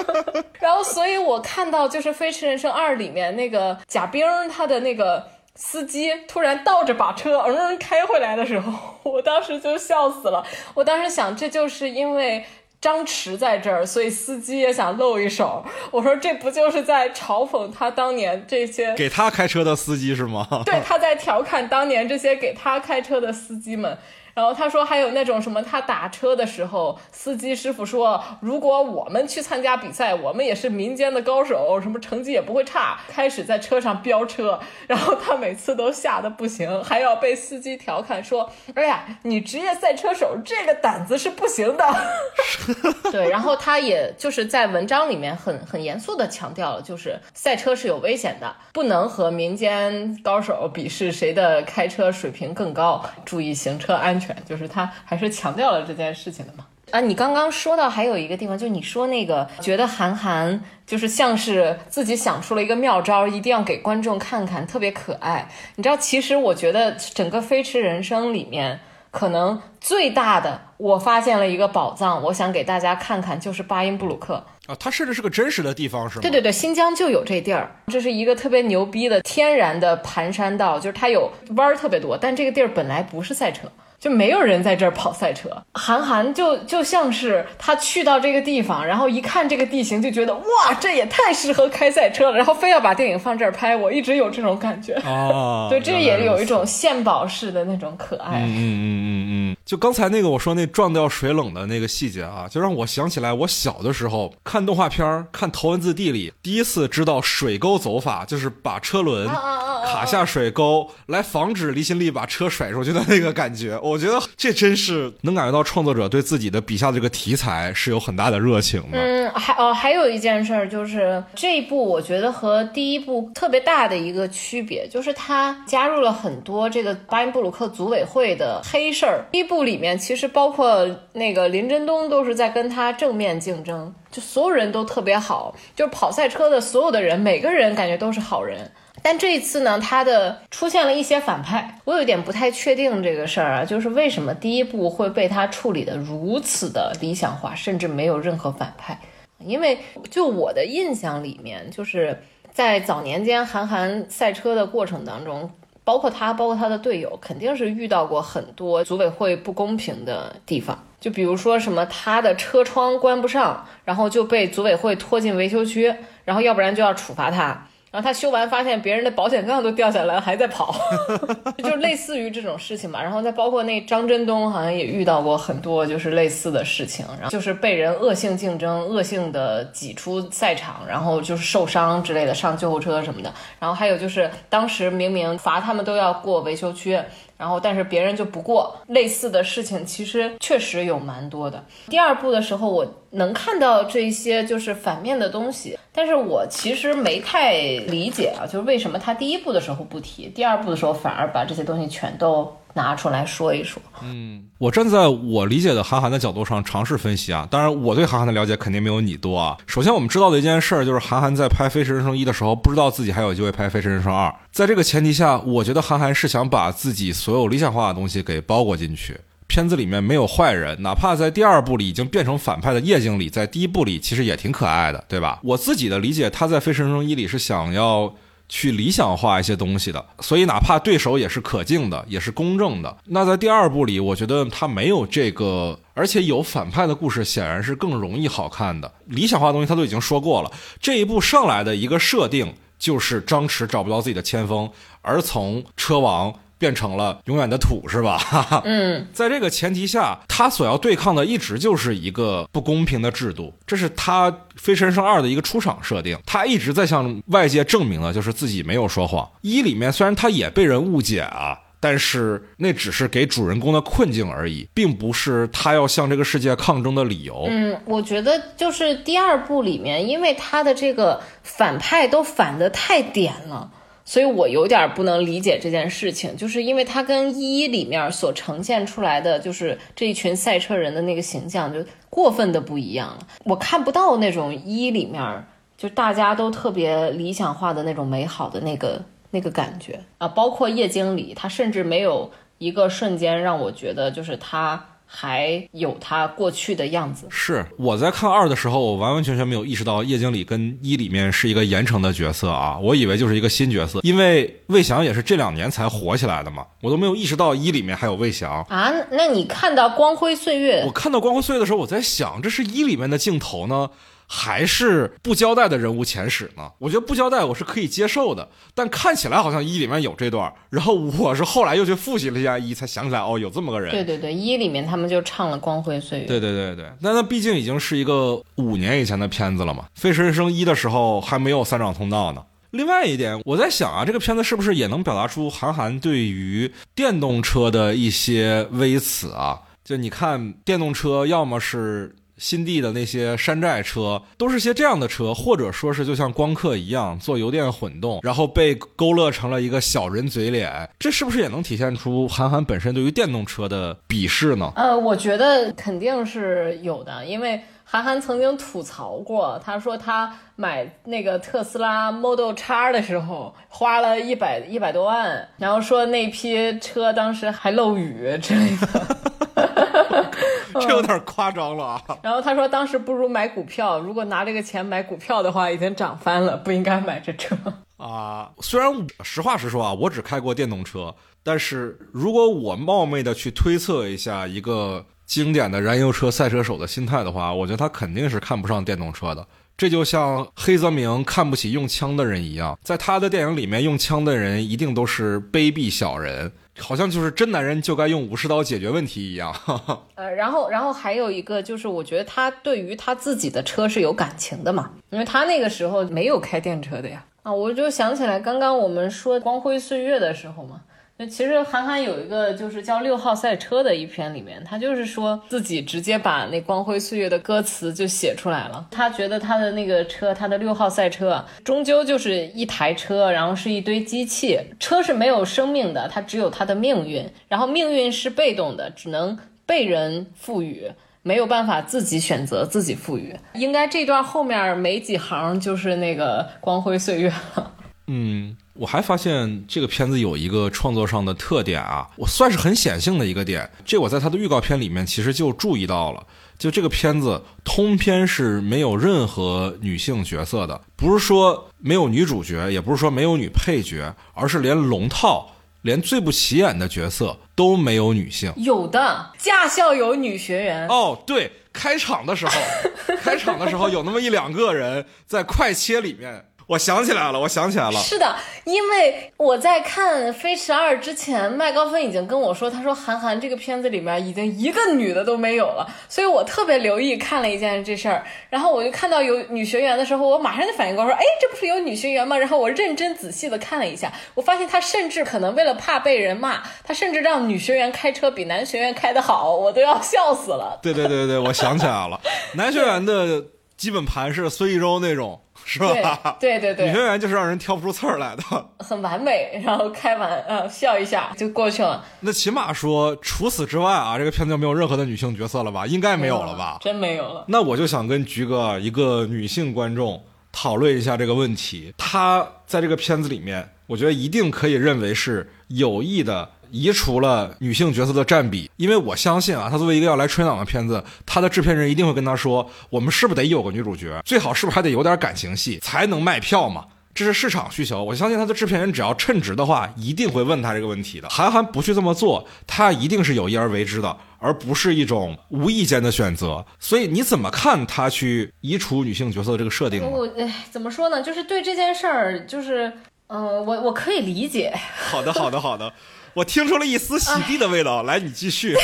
然后，所以我看到就是《飞驰人生二》里面那个贾冰他的那个。司机突然倒着把车嗯开回来的时候，我当时就笑死了。我当时想，这就是因为张弛在这儿，所以司机也想露一手。我说，这不就是在嘲讽他当年这些给他开车的司机是吗？对，他在调侃当年这些给他开车的司机们。然后他说还有那种什么，他打车的时候，司机师傅说，如果我们去参加比赛，我们也是民间的高手，什么成绩也不会差。开始在车上飙车，然后他每次都吓得不行，还要被司机调侃说：“哎呀，你职业赛车手这个胆子是不行的。”对，然后他也就是在文章里面很很严肃的强调了，就是赛车是有危险的，不能和民间高手比试谁的开车水平更高，注意行车安全。就是他还是强调了这件事情的嘛？啊，你刚刚说到还有一个地方，就你说那个觉得韩寒就是像是自己想出了一个妙招，一定要给观众看看，特别可爱。你知道，其实我觉得整个《飞驰人生》里面，可能最大的我发现了一个宝藏，我想给大家看看，就是巴音布鲁克啊，它甚至是个真实的地方，是吗？对对对，新疆就有这地儿，这是一个特别牛逼的天然的盘山道，就是它有弯儿特别多，但这个地儿本来不是赛车。就没有人在这儿跑赛车，韩寒就就像是他去到这个地方，然后一看这个地形，就觉得哇，这也太适合开赛车了，然后非要把电影放这儿拍。我一直有这种感觉啊，对，这也有一种献宝式的那种可爱。嗯嗯嗯嗯嗯，就刚才那个我说那撞掉水冷的那个细节啊，就让我想起来我小的时候看动画片儿，看《头文字 D》里第一次知道水沟走法，就是把车轮卡下水沟，来防止离心力把车甩出去的那个感觉。我觉得这真是能感觉到创作者对自己的笔下的这个题材是有很大的热情的。嗯，还哦，还有一件事儿就是这一部，我觉得和第一部特别大的一个区别，就是他加入了很多这个巴音布鲁克组委会的黑事儿。第一部里面其实包括那个林真东都是在跟他正面竞争，就所有人都特别好，就是跑赛车的所有的人，每个人感觉都是好人。但这一次呢，他的出现了一些反派，我有点不太确定这个事儿啊，就是为什么第一部会被他处理的如此的理想化，甚至没有任何反派？因为就我的印象里面，就是在早年间韩寒赛车的过程当中，包括他，包括他的队友，肯定是遇到过很多组委会不公平的地方。就比如说什么他的车窗关不上，然后就被组委会拖进维修区，然后要不然就要处罚他。然后他修完发现别人的保险杠都掉下来，还在跑，就类似于这种事情嘛。然后再包括那张真东，好像也遇到过很多就是类似的事情，然后就是被人恶性竞争、恶性的挤出赛场，然后就是受伤之类的，上救护车什么的。然后还有就是当时明明罚他们都要过维修区。然后，但是别人就不过类似的事情，其实确实有蛮多的。第二部的时候，我能看到这些就是反面的东西，但是我其实没太理解啊，就是为什么他第一部的时候不提，第二部的时候反而把这些东西全都。拿出来说一说。嗯，我站在我理解的韩寒的角度上尝试分析啊。当然，我对韩寒的了解肯定没有你多啊。首先，我们知道的一件事就是韩寒在拍《飞驰人生一》的时候，不知道自己还有机会拍《飞驰人生二》。在这个前提下，我觉得韩寒是想把自己所有理想化的东西给包裹进去。片子里面没有坏人，哪怕在第二部里已经变成反派的叶经理，在第一部里其实也挺可爱的，对吧？我自己的理解，他在《飞驰人生一》里是想要。去理想化一些东西的，所以哪怕对手也是可敬的，也是公正的。那在第二部里，我觉得他没有这个，而且有反派的故事，显然是更容易好看的。理想化的东西他都已经说过了，这一部上来的一个设定就是张弛找不到自己的前锋，而从车王。变成了永远的土，是吧？嗯，在这个前提下，他所要对抗的一直就是一个不公平的制度，这是他《飞驰人生二》的一个出场设定。他一直在向外界证明的就是自己没有说谎。一里面虽然他也被人误解啊，但是那只是给主人公的困境而已，并不是他要向这个世界抗争的理由。嗯，我觉得就是第二部里面，因为他的这个反派都反的太点了。所以我有点不能理解这件事情，就是因为它跟一里面所呈现出来的，就是这一群赛车人的那个形象就过分的不一样了。我看不到那种一里面就大家都特别理想化的那种美好的那个那个感觉啊，包括叶经理，他甚至没有一个瞬间让我觉得就是他。还有他过去的样子。是我在看二的时候，我完完全全没有意识到叶经理跟一里面是一个严惩的角色啊，我以为就是一个新角色，因为魏翔也是这两年才火起来的嘛，我都没有意识到一里面还有魏翔啊。那你看到光辉岁月，我看到光辉岁月的时候，我在想，这是一里面的镜头呢？还是不交代的人物前史呢？我觉得不交代我是可以接受的，但看起来好像一里面有这段，然后我是后来又去复习了一下一，才想起来哦，有这么个人。对对对，一里面他们就唱了《光辉岁月》。对对对对，那那毕竟已经是一个五年以前的片子了嘛，《飞驰人生一》的时候还没有三长通道呢。另外一点，我在想啊，这个片子是不是也能表达出韩寒对于电动车的一些微词啊？就你看，电动车要么是。新地的那些山寨车都是些这样的车，或者说是就像光刻一样做油电混动，然后被勾勒成了一个小人嘴脸，这是不是也能体现出韩寒本身对于电动车的鄙视呢？呃，我觉得肯定是有的，因为韩寒曾经吐槽过，他说他买那个特斯拉 Model X 的时候花了一百一百多万，然后说那批车当时还漏雨之类的。这有点夸张了啊！然后他说，当时不如买股票，如果拿这个钱买股票的话，已经涨翻了，不应该买这车 啊。虽然实话实说啊，我只开过电动车，但是如果我冒昧的去推测一下一个经典的燃油车赛车手的心态的话，我觉得他肯定是看不上电动车的。这就像黑泽明看不起用枪的人一样，在他的电影里面，用枪的人一定都是卑鄙小人。好像就是真男人就该用武士刀解决问题一样。呃，然后，然后还有一个就是，我觉得他对于他自己的车是有感情的嘛，因为他那个时候没有开电车的呀。啊，我就想起来刚刚我们说《光辉岁月》的时候嘛。其实韩寒有一个就是叫《六号赛车》的一篇里面，他就是说自己直接把那《光辉岁月》的歌词就写出来了。他觉得他的那个车，他的六号赛车，终究就是一台车，然后是一堆机器。车是没有生命的，它只有它的命运，然后命运是被动的，只能被人赋予，没有办法自己选择自己赋予。应该这段后面没几行就是那个《光辉岁月》了。嗯，我还发现这个片子有一个创作上的特点啊，我算是很显性的一个点。这我在它的预告片里面其实就注意到了，就这个片子通篇是没有任何女性角色的，不是说没有女主角，也不是说没有女配角，而是连龙套、连最不起眼的角色都没有女性。有的驾校有女学员哦，对，开场的时候，开场的时候有那么一两个人在快切里面。我想起来了，我想起来了。是的，因为我在看《飞驰二》之前，麦高芬已经跟我说，他说韩寒这个片子里面已经一个女的都没有了，所以我特别留意看了一件这事儿。然后我就看到有女学员的时候，我马上就反应过来说，哎，这不是有女学员吗？然后我认真仔细的看了一下，我发现他甚至可能为了怕被人骂，他甚至让女学员开车比男学员开的好，我都要笑死了。对对对对，我想起来了，男学员的基本盘是孙艺洲那种。是吧？对对对，女学员就是让人挑不出刺儿来的，很完美，然后开完呃笑一下就过去了。那起码说，除此之外啊，这个片子就没有任何的女性角色了吧？应该没有了吧？真没有了。那我就想跟菊哥一个女性观众讨论一下这个问题。她在这个片子里面，我觉得一定可以认为是有意的。移除了女性角色的占比，因为我相信啊，他作为一个要来春档的片子，他的制片人一定会跟他说，我们是不是得有个女主角，最好是不是还得有点感情戏才能卖票嘛？这是市场需求。我相信他的制片人只要称职的话，一定会问他这个问题的。韩寒不去这么做，他一定是有意而为之的，而不是一种无意间的选择。所以你怎么看他去移除女性角色这个设定？我哎，怎么说呢？就是对这件事儿，就是嗯，我我可以理解。好的，好的，好的。我听出了一丝洗地的味道，来，你继续。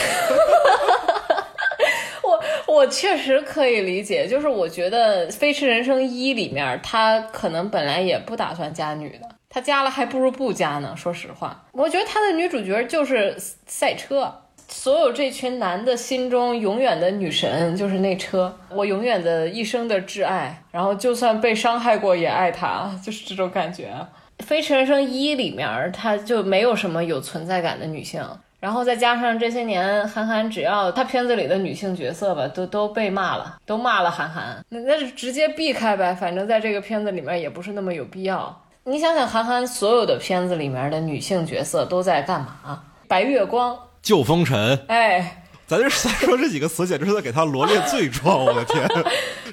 我我确实可以理解，就是我觉得《飞驰人生一》里面，他可能本来也不打算加女的，他加了还不如不加呢。说实话，我觉得他的女主角就是赛车，所有这群男的心中永远的女神就是那车，我永远的一生的挚爱，然后就算被伤害过也爱他，就是这种感觉。《飞驰人生一》里面，他就没有什么有存在感的女性，然后再加上这些年韩寒，只要他片子里的女性角色吧，都都被骂了，都骂了韩寒，那那就直接避开呗，反正在这个片子里面也不是那么有必要。你想想，韩寒所有的片子里面的女性角色都在干嘛？白月光、救风尘，哎。咱这说这几个词，简直是在给他罗列罪状。我的天，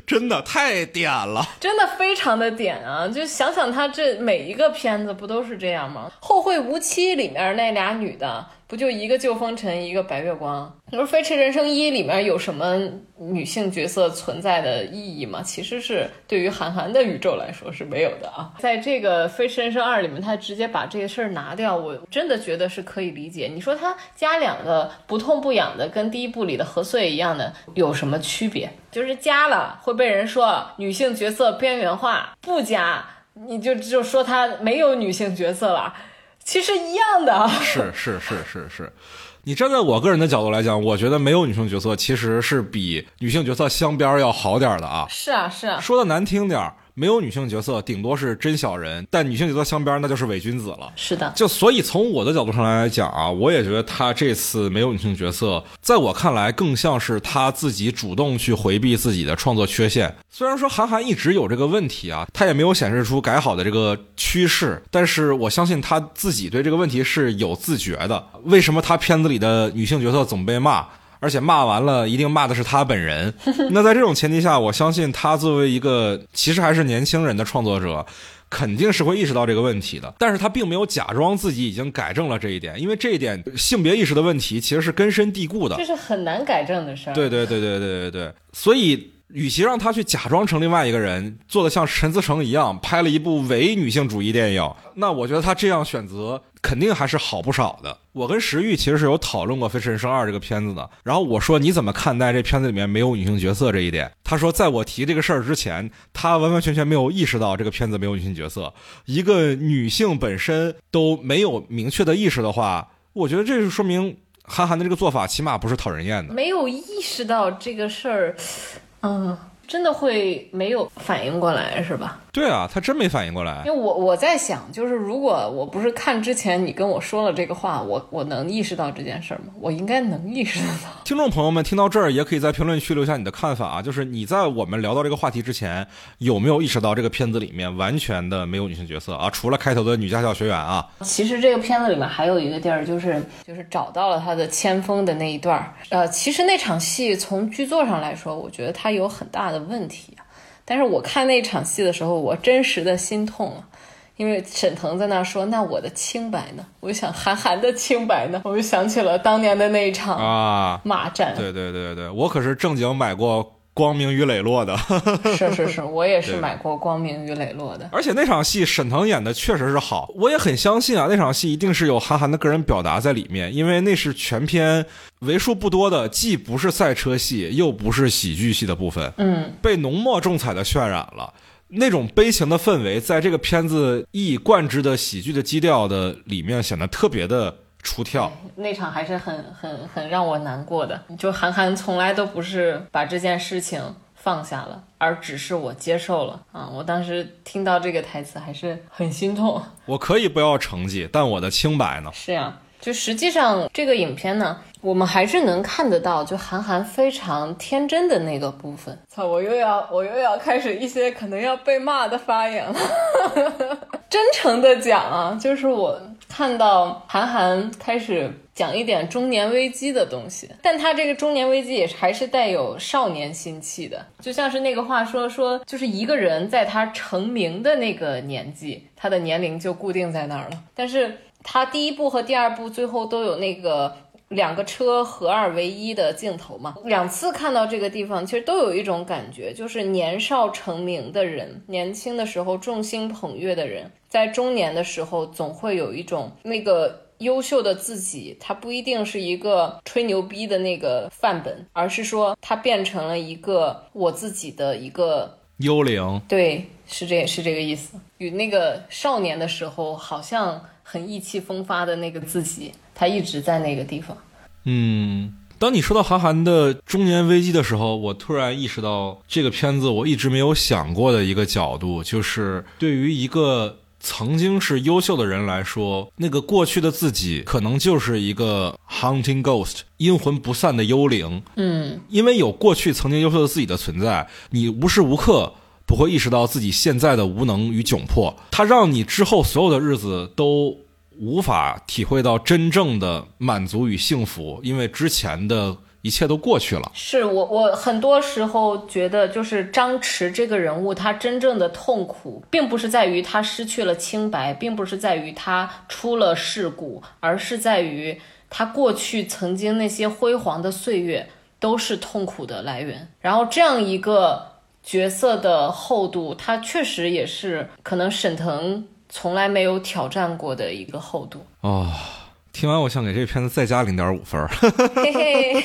真的太点了，真的非常的点啊！就想想他这每一个片子，不都是这样吗？《后会无期》里面那俩女的。不就一个救风尘，一个白月光？你说《飞驰人生一》里面有什么女性角色存在的意义吗？其实是对于韩寒的宇宙来说是没有的啊。在这个《飞驰人生二》里面，他直接把这个事儿拿掉，我真的觉得是可以理解。你说他加两个不痛不痒的，跟第一部里的何穗一样的，有什么区别？就是加了会被人说女性角色边缘化，不加你就就说他没有女性角色了。其实一样的，是是是是是，你站在我个人的角度来讲，我觉得没有女性角色其实是比女性角色镶边要好点的啊。是啊是啊，说的难听点儿。没有女性角色，顶多是真小人；但女性角色镶边，那就是伪君子了。是的，就所以从我的角度上来讲啊，我也觉得他这次没有女性角色，在我看来更像是他自己主动去回避自己的创作缺陷。虽然说韩寒一直有这个问题啊，他也没有显示出改好的这个趋势，但是我相信他自己对这个问题是有自觉的。为什么他片子里的女性角色总被骂？而且骂完了，一定骂的是他本人。那在这种前提下，我相信他作为一个其实还是年轻人的创作者，肯定是会意识到这个问题的。但是他并没有假装自己已经改正了这一点，因为这一点性别意识的问题其实是根深蒂固的，这是很难改正的事儿。对对对对对对对，所以。与其让他去假装成另外一个人，做的像陈思诚一样拍了一部伪女性主义电影，那我觉得他这样选择肯定还是好不少的。我跟石玉其实是有讨论过《飞驰人生二》这个片子的，然后我说你怎么看待这片子里面没有女性角色这一点？他说，在我提这个事儿之前，他完完全全没有意识到这个片子没有女性角色。一个女性本身都没有明确的意识的话，我觉得这就说明韩寒的这个做法起码不是讨人厌的。没有意识到这个事儿，嗯。真的会没有反应过来是吧？对啊，他真没反应过来。因为我我在想，就是如果我不是看之前你跟我说了这个话，我我能意识到这件事吗？我应该能意识得到。听众朋友们听到这儿，也可以在评论区留下你的看法啊。就是你在我们聊到这个话题之前，有没有意识到这个片子里面完全的没有女性角色啊？除了开头的女驾校学员啊。其实这个片子里面还有一个地儿，就是就是找到了他的千锋的那一段儿。呃，其实那场戏从剧作上来说，我觉得它有很大的。的问题啊！但是我看那场戏的时候，我真实的心痛啊，因为沈腾在那说：“那我的清白呢？”我就想韩寒的清白呢？我就想起了当年的那一场啊骂战。对对对对，我可是正经买过。光明与磊落的，是是是，我也是买过光明与磊落的。而且那场戏沈腾演的确实是好，我也很相信啊，那场戏一定是有韩寒的个人表达在里面，因为那是全片为数不多的既不是赛车戏又不是喜剧戏的部分，嗯，被浓墨重彩的渲染了，那种悲情的氛围在这个片子一以贯之的喜剧的基调的里面显得特别的。出跳那场还是很很很让我难过的，就韩寒从来都不是把这件事情放下了，而只是我接受了啊！我当时听到这个台词还是很心痛。我可以不要成绩，但我的清白呢？是呀，就实际上这个影片呢，我们还是能看得到，就韩寒非常天真的那个部分。操，我又要我又要开始一些可能要被骂的发言了。真诚的讲啊，就是我。看到韩寒开始讲一点中年危机的东西，但他这个中年危机也是还是带有少年心气的，就像是那个话说说，就是一个人在他成名的那个年纪，他的年龄就固定在那儿了。但是他第一部和第二部最后都有那个两个车合二为一的镜头嘛，两次看到这个地方，其实都有一种感觉，就是年少成名的人，年轻的时候众星捧月的人。在中年的时候，总会有一种那个优秀的自己，他不一定是一个吹牛逼的那个范本，而是说他变成了一个我自己的一个幽灵。对，是这，是这个意思。与那个少年的时候好像很意气风发的那个自己，他一直在那个地方。嗯，当你说到韩寒的中年危机的时候，我突然意识到这个片子我一直没有想过的一个角度，就是对于一个。曾经是优秀的人来说，那个过去的自己可能就是一个 hunting ghost，阴魂不散的幽灵。嗯，因为有过去曾经优秀的自己的存在，你无时无刻不会意识到自己现在的无能与窘迫。它让你之后所有的日子都无法体会到真正的满足与幸福，因为之前的。一切都过去了。是我，我很多时候觉得，就是张弛这个人物，他真正的痛苦，并不是在于他失去了清白，并不是在于他出了事故，而是在于他过去曾经那些辉煌的岁月都是痛苦的来源。然后这样一个角色的厚度，他确实也是可能沈腾从来没有挑战过的一个厚度哦。听完，我想给这片子再加零点五分。嘿嘿。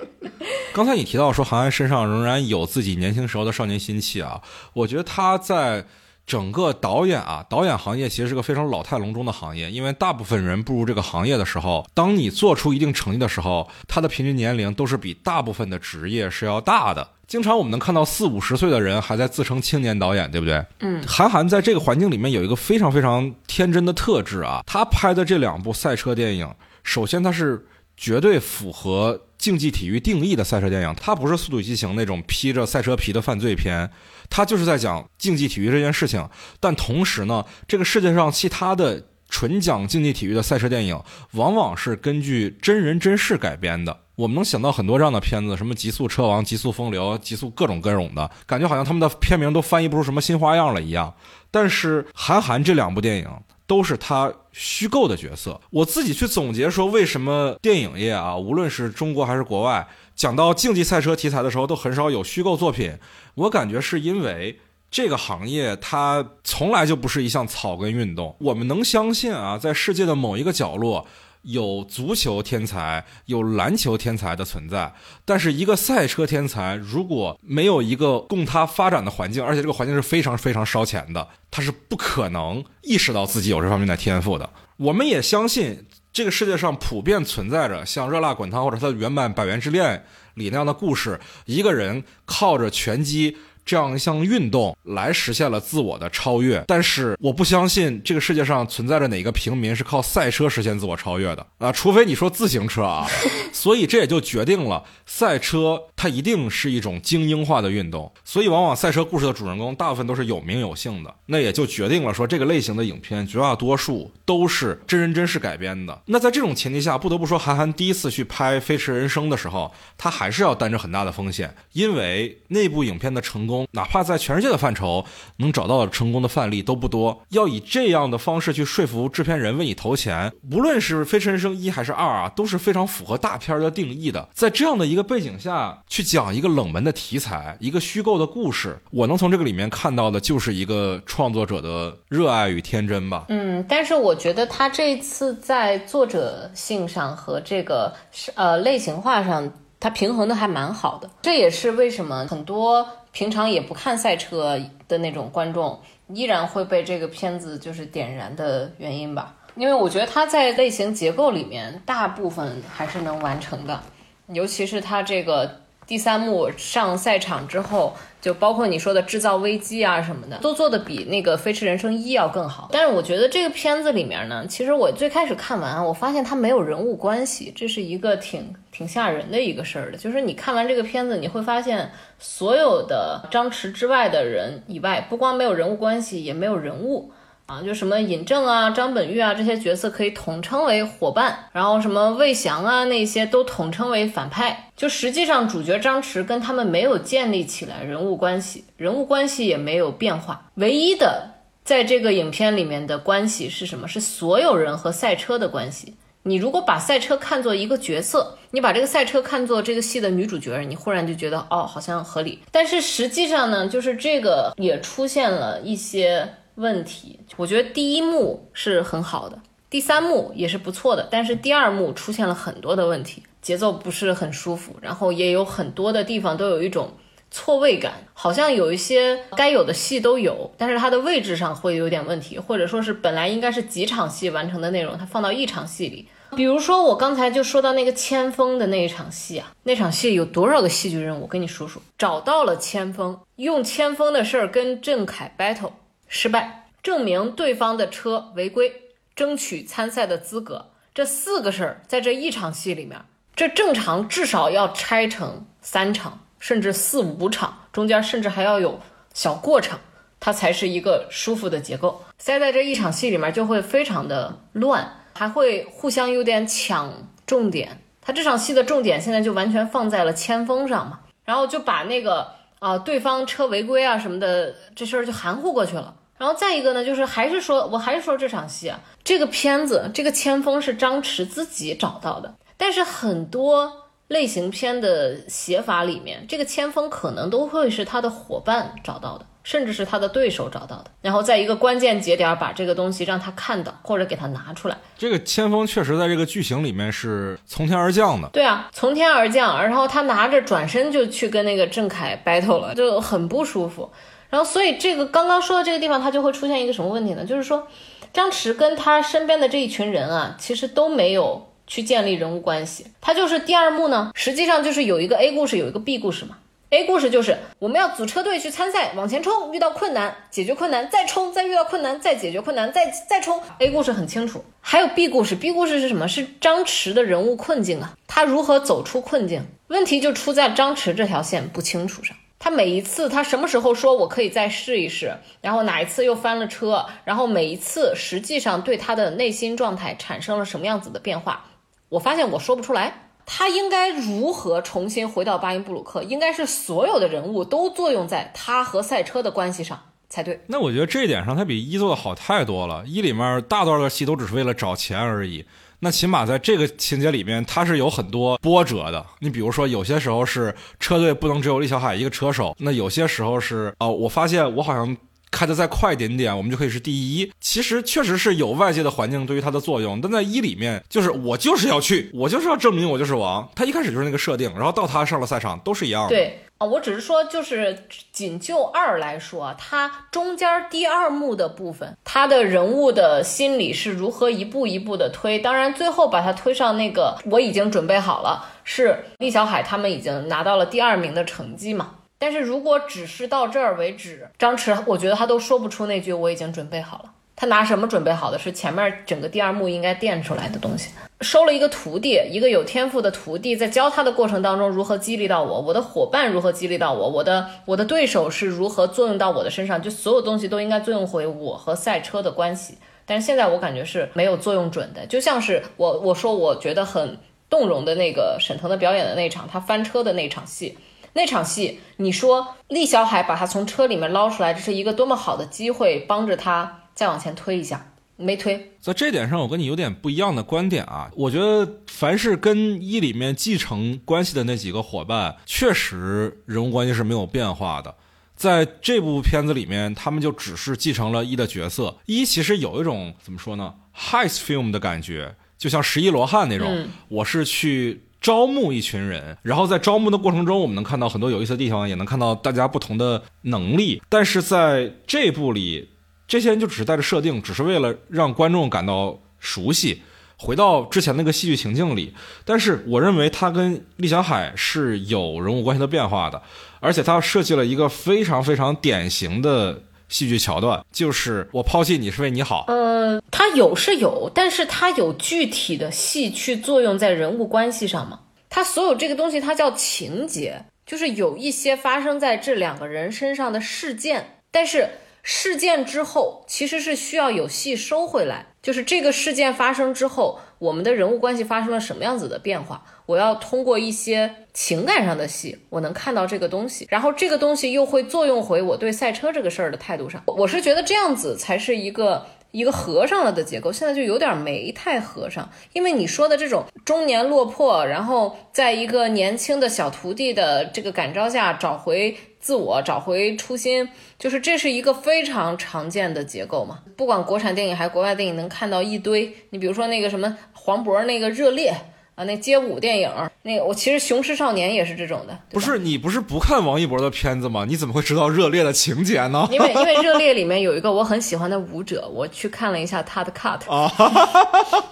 刚才你提到说韩寒身上仍然有自己年轻时候的少年心气啊，我觉得他在整个导演啊，导演行业其实是个非常老态龙钟的行业，因为大部分人步入这个行业的时候，当你做出一定成绩的时候，他的平均年龄都是比大部分的职业是要大的。经常我们能看到四五十岁的人还在自称青年导演，对不对？嗯，韩寒在这个环境里面有一个非常非常天真的特质啊，他拍的这两部赛车电影，首先他是绝对符合竞技体育定义的赛车电影，它不是《速度与激情》那种披着赛车皮的犯罪片，它就是在讲竞技体育这件事情。但同时呢，这个世界上其他的纯讲竞技体育的赛车电影，往往是根据真人真事改编的。我们能想到很多这样的片子，什么《极速车王》《极速风流》《极速各种各种的，感觉好像他们的片名都翻译不出什么新花样了一样。但是韩寒这两部电影都是他虚构的角色。我自己去总结说，为什么电影业啊，无论是中国还是国外，讲到竞技赛车题材的时候，都很少有虚构作品。我感觉是因为这个行业它从来就不是一项草根运动。我们能相信啊，在世界的某一个角落。有足球天才，有篮球天才的存在，但是一个赛车天才如果没有一个供他发展的环境，而且这个环境是非常非常烧钱的，他是不可能意识到自己有这方面的天赋的。我们也相信，这个世界上普遍存在着像《热辣滚烫》或者它的原版《百元之恋》里那样的故事，一个人靠着拳击。这样一项运动来实现了自我的超越，但是我不相信这个世界上存在着哪个平民是靠赛车实现自我超越的啊，除非你说自行车啊。所以这也就决定了赛车它一定是一种精英化的运动，所以往往赛车故事的主人公大部分都是有名有姓的，那也就决定了说这个类型的影片绝大多数都是真人真事改编的。那在这种前提下，不得不说韩寒第一次去拍《飞驰人生》的时候，他还是要担着很大的风险，因为那部影片的成功。哪怕在全世界的范畴能找到成功的范例都不多，要以这样的方式去说服制片人为你投钱，无论是《飞驰人生》一还是二啊，都是非常符合大片的定义的。在这样的一个背景下去讲一个冷门的题材，一个虚构的故事，我能从这个里面看到的就是一个创作者的热爱与天真吧。嗯，但是我觉得他这次在作者性上和这个是呃类型化上，他平衡的还蛮好的。这也是为什么很多。平常也不看赛车的那种观众，依然会被这个片子就是点燃的原因吧。因为我觉得它在类型结构里面，大部分还是能完成的，尤其是它这个。第三幕上赛场之后，就包括你说的制造危机啊什么的，都做的比那个《飞驰人生一》要更好。但是我觉得这个片子里面呢，其实我最开始看完，我发现它没有人物关系，这是一个挺挺吓人的一个事儿的。就是你看完这个片子，你会发现所有的张弛之外的人以外，不光没有人物关系，也没有人物。啊，就什么尹正啊、张本煜啊这些角色可以统称为伙伴，然后什么魏翔啊那些都统称为反派。就实际上主角张弛跟他们没有建立起来人物关系，人物关系也没有变化。唯一的在这个影片里面的关系是什么？是所有人和赛车的关系。你如果把赛车看作一个角色，你把这个赛车看作这个戏的女主角，你忽然就觉得哦，好像合理。但是实际上呢，就是这个也出现了一些。问题，我觉得第一幕是很好的，第三幕也是不错的，但是第二幕出现了很多的问题，节奏不是很舒服，然后也有很多的地方都有一种错位感，好像有一些该有的戏都有，但是它的位置上会有点问题，或者说是本来应该是几场戏完成的内容，它放到一场戏里。比如说我刚才就说到那个千锋的那一场戏啊，那场戏有多少个戏剧任务？我跟你数数，找到了千锋，用千锋的事儿跟郑恺 battle。失败，证明对方的车违规，争取参赛的资格，这四个事儿在这一场戏里面，这正常至少要拆成三场，甚至四五场，中间甚至还要有小过程，它才是一个舒服的结构。塞在这一场戏里面就会非常的乱，还会互相有点抢重点。他这场戏的重点现在就完全放在了千锋上嘛，然后就把那个啊对方车违规啊什么的这事儿就含糊过去了。然后再一个呢，就是还是说，我还是说这场戏啊，这个片子这个千锋是张弛自己找到的，但是很多类型片的写法里面，这个千锋可能都会是他的伙伴找到的，甚至是他的对手找到的，然后在一个关键节点把这个东西让他看到或者给他拿出来。这个千锋确实在这个剧情里面是从天而降的。对啊，从天而降，然后他拿着转身就去跟那个郑恺 battle 了，就很不舒服。然后，所以这个刚刚说的这个地方，它就会出现一个什么问题呢？就是说，张弛跟他身边的这一群人啊，其实都没有去建立人物关系。他就是第二幕呢，实际上就是有一个 A 故事，有一个 B 故事嘛。A 故事就是我们要组车队去参赛，往前冲，遇到困难解决困难，再冲，再遇到困难再解决困难，再再冲。A 故事很清楚。还有 B 故事，B 故事是什么？是张弛的人物困境啊，他如何走出困境？问题就出在张弛这条线不清楚上。他每一次，他什么时候说我可以再试一试，然后哪一次又翻了车，然后每一次实际上对他的内心状态产生了什么样子的变化，我发现我说不出来。他应该如何重新回到巴音布鲁克？应该是所有的人物都作用在他和赛车的关系上，才对。那我觉得这一点上，他比一做的好太多了。一里面大段的戏都只是为了找钱而已。那起码在这个情节里面，它是有很多波折的。你比如说，有些时候是车队不能只有李小海一个车手，那有些时候是啊，我发现我好像开的再快一点点，我们就可以是第一。其实确实是有外界的环境对于它的作用，但在一里面，就是我就是要去，我就是要证明我就是王。他一开始就是那个设定，然后到他上了赛场都是一样的。对。啊，我只是说，就是仅就二来说，它中间第二幕的部分，他的人物的心理是如何一步一步的推。当然，最后把他推上那个，我已经准备好了，是厉小海他们已经拿到了第二名的成绩嘛。但是如果只是到这儿为止，张弛，我觉得他都说不出那句我已经准备好了。他拿什么准备好的？是前面整个第二幕应该垫出来的东西。收了一个徒弟，一个有天赋的徒弟，在教他的过程当中，如何激励到我？我的伙伴如何激励到我？我的我的对手是如何作用到我的身上？就所有东西都应该作用回我和赛车的关系。但是现在我感觉是没有作用准的，就像是我我说我觉得很动容的那个沈腾的表演的那场，他翻车的那场戏，那场戏，你说厉小海把他从车里面捞出来，这是一个多么好的机会，帮着他。再往前推一下，没推。在这点上，我跟你有点不一样的观点啊。我觉得，凡是跟一里面继承关系的那几个伙伴，确实人物关系是没有变化的。在这部片子里面，他们就只是继承了一的角色。一其实有一种怎么说呢，heist film 的感觉，就像十一罗汉那种。我是去招募一群人，然后在招募的过程中，我们能看到很多有意思的地方，也能看到大家不同的能力。但是在这部里。这些人就只是带着设定，只是为了让观众感到熟悉，回到之前那个戏剧情境里。但是我认为他跟厉小海是有人物关系的变化的，而且他设计了一个非常非常典型的戏剧桥段，就是我抛弃你是为你好。呃，他有是有，但是他有具体的戏去作用在人物关系上吗？他所有这个东西，它叫情节，就是有一些发生在这两个人身上的事件，但是。事件之后，其实是需要有戏收回来。就是这个事件发生之后，我们的人物关系发生了什么样子的变化？我要通过一些情感上的戏，我能看到这个东西，然后这个东西又会作用回我对赛车这个事儿的态度上。我是觉得这样子才是一个一个合上了的结构。现在就有点没太合上，因为你说的这种中年落魄，然后在一个年轻的小徒弟的这个感召下找回。自我找回初心，就是这是一个非常常见的结构嘛。不管国产电影还是国外电影，能看到一堆。你比如说那个什么黄渤那个热烈啊，那街舞电影，那个我其实雄狮少年也是这种的。不是你不是不看王一博的片子吗？你怎么会知道热烈的情节呢？因为因为热烈里面有一个我很喜欢的舞者，我去看了一下他的 cut。啊，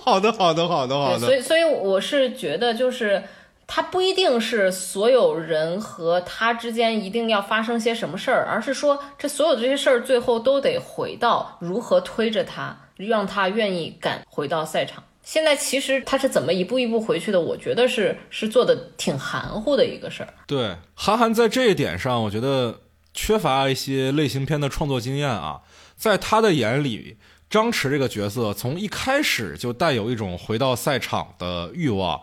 好的好的好的好的。所以所以我是觉得就是。他不一定是所有人和他之间一定要发生些什么事儿，而是说这所有这些事儿最后都得回到如何推着他，让他愿意赶回到赛场。现在其实他是怎么一步一步回去的？我觉得是是做的挺含糊的一个事儿。对，韩寒在这一点上，我觉得缺乏一些类型片的创作经验啊。在他的眼里，张弛这个角色从一开始就带有一种回到赛场的欲望。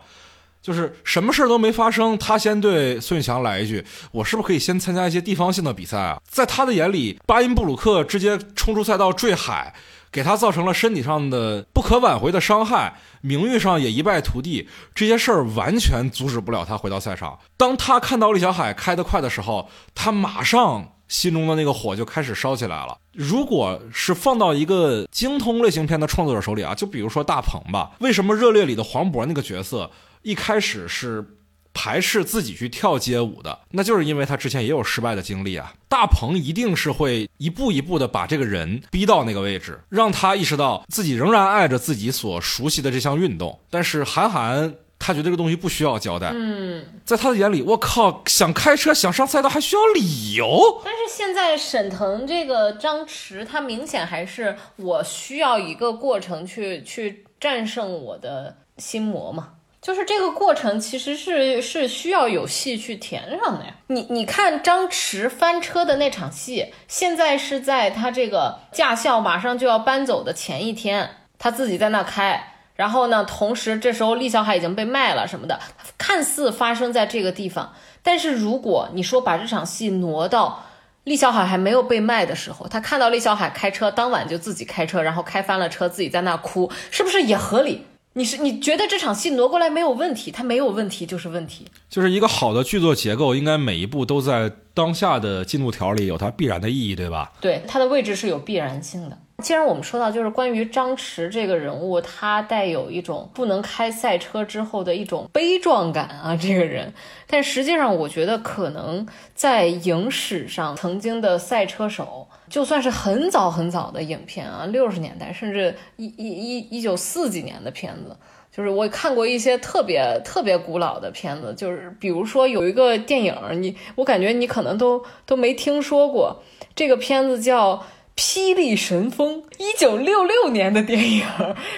就是什么事儿都没发生，他先对孙宇强来一句：“我是不是可以先参加一些地方性的比赛啊？”在他的眼里，巴音布鲁克直接冲出赛道坠海，给他造成了身体上的不可挽回的伤害，名誉上也一败涂地。这些事儿完全阻止不了他回到赛场。当他看到李小海开得快的时候，他马上心中的那个火就开始烧起来了。如果是放到一个精通类型片的创作者手里啊，就比如说大鹏吧，为什么《热烈》里的黄渤那个角色？一开始是排斥自己去跳街舞的，那就是因为他之前也有失败的经历啊。大鹏一定是会一步一步的把这个人逼到那个位置，让他意识到自己仍然爱着自己所熟悉的这项运动。但是韩寒他觉得这个东西不需要交代。嗯，在他的眼里，我靠，想开车想上赛道还需要理由。但是现在沈腾这个张弛，他明显还是我需要一个过程去去战胜我的心魔嘛。就是这个过程其实是是需要有戏去填上的呀。你你看张弛翻车的那场戏，现在是在他这个驾校马上就要搬走的前一天，他自己在那开，然后呢，同时这时候厉小海已经被卖了什么的，看似发生在这个地方，但是如果你说把这场戏挪到厉小海还没有被卖的时候，他看到厉小海开车，当晚就自己开车，然后开翻了车，自己在那哭，是不是也合理？你是你觉得这场戏挪过来没有问题？它没有问题就是问题。就是一个好的剧作结构，应该每一步都在当下的进度条里有它必然的意义，对吧？对，它的位置是有必然性的。既然我们说到，就是关于张弛这个人物，他带有一种不能开赛车之后的一种悲壮感啊，这个人。但实际上，我觉得可能在影史上，曾经的赛车手，就算是很早很早的影片啊，六十年代，甚至一一一一九四几年的片子，就是我看过一些特别特别古老的片子，就是比如说有一个电影，你我感觉你可能都都没听说过，这个片子叫。霹雳神风，一九六六年的电影，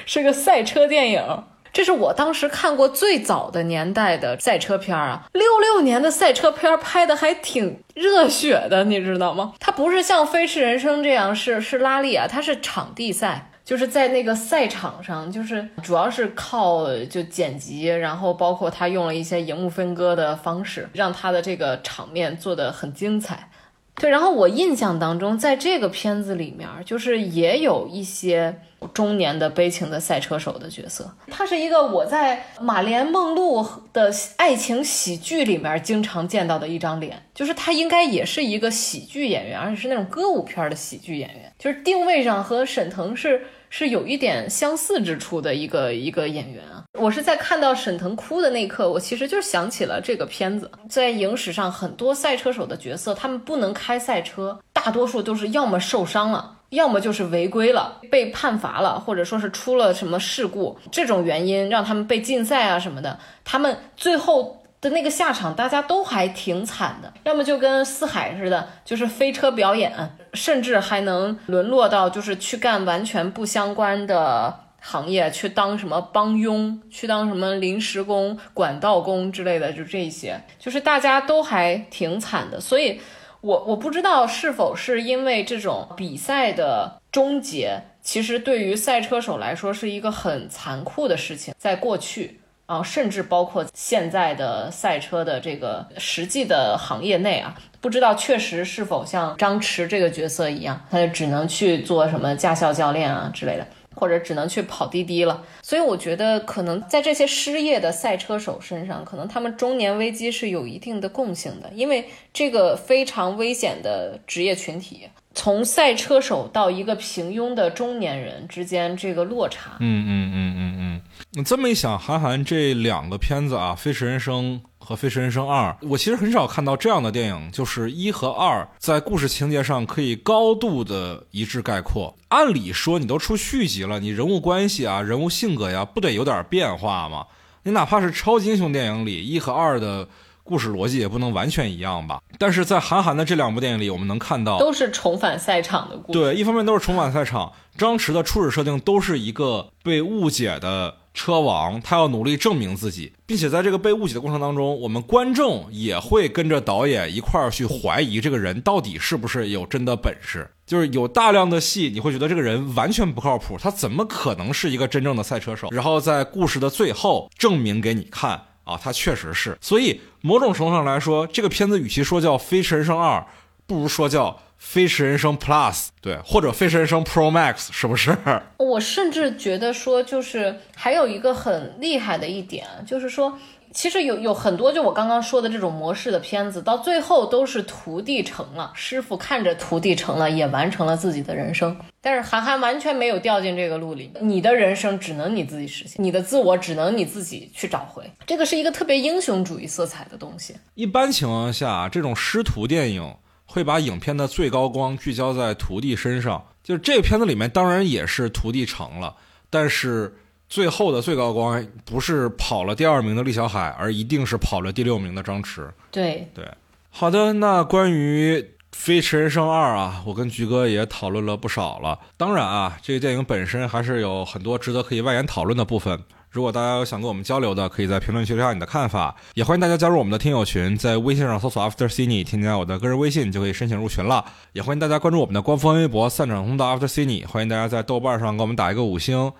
是个赛车电影。这是我当时看过最早的年代的赛车片儿啊。六六年的赛车片儿拍的还挺热血的，你知道吗？它不是像《飞驰人生》这样是是拉力啊，它是场地赛，就是在那个赛场上，就是主要是靠就剪辑，然后包括他用了一些荧幕分割的方式，让他的这个场面做得很精彩。对，然后我印象当中，在这个片子里面，就是也有一些中年的悲情的赛车手的角色。他是一个我在马莲梦露的爱情喜剧里面经常见到的一张脸，就是他应该也是一个喜剧演员，而且是那种歌舞片的喜剧演员，就是定位上和沈腾是。是有一点相似之处的一个一个演员！我是在看到沈腾哭的那一刻，我其实就想起了这个片子。在影史上，很多赛车手的角色，他们不能开赛车，大多数都是要么受伤了，要么就是违规了，被判罚了，或者说是出了什么事故，这种原因让他们被禁赛啊什么的。他们最后。的那个下场，大家都还挺惨的，要么就跟四海似的，就是飞车表演，甚至还能沦落到就是去干完全不相关的行业，去当什么帮佣，去当什么临时工、管道工之类的，就这些，就是大家都还挺惨的。所以，我我不知道是否是因为这种比赛的终结，其实对于赛车手来说是一个很残酷的事情，在过去。啊，甚至包括现在的赛车的这个实际的行业内啊，不知道确实是否像张弛这个角色一样，他就只能去做什么驾校教练啊之类的，或者只能去跑滴滴了。所以我觉得，可能在这些失业的赛车手身上，可能他们中年危机是有一定的共性的，因为这个非常危险的职业群体。从赛车手到一个平庸的中年人之间，这个落差，嗯嗯嗯嗯嗯，你这么一想，韩寒这两个片子啊，《飞驰人生》和《飞驰人生二》，我其实很少看到这样的电影，就是一和二在故事情节上可以高度的一致概括。按理说，你都出续集了，你人物关系啊、人物性格呀，不得有点变化吗？你哪怕是超级英雄电影里一和二的。故事逻辑也不能完全一样吧，但是在韩寒的这两部电影里，我们能看到都是重返赛场的故事。对，一方面都是重返赛场，张弛的初始设定都是一个被误解的车王，他要努力证明自己，并且在这个被误解的过程当中，我们观众也会跟着导演一块儿去怀疑这个人到底是不是有真的本事。就是有大量的戏，你会觉得这个人完全不靠谱，他怎么可能是一个真正的赛车手？然后在故事的最后证明给你看。啊，它确实是，所以某种程度上来说，这个片子与其说叫《飞驰人生二》，不如说叫《飞驰人生 Plus》，对，或者《飞驰人生 Pro Max》，是不是？我甚至觉得说，就是还有一个很厉害的一点，就是说。其实有有很多，就我刚刚说的这种模式的片子，到最后都是徒弟成了，师傅看着徒弟成了，也完成了自己的人生。但是韩寒完全没有掉进这个路里，你的人生只能你自己实现，你的自我只能你自己去找回。这个是一个特别英雄主义色彩的东西。一般情况下，这种师徒电影会把影片的最高光聚焦在徒弟身上，就是这个片子里面当然也是徒弟成了，但是。最后的最高光不是跑了第二名的厉小海，而一定是跑了第六名的张弛。对对，好的，那关于《飞驰人生二》啊，我跟菊哥也讨论了不少了。当然啊，这个电影本身还是有很多值得可以外延讨论的部分。如果大家有想跟我们交流的，可以在评论区留下你的看法。也欢迎大家加入我们的听友群，在微信上搜索 After Cine，添加我的个人微信就可以申请入群了。也欢迎大家关注我们的官方微博散场通道 After Cine，欢迎大家在豆瓣上给我们打一个五星。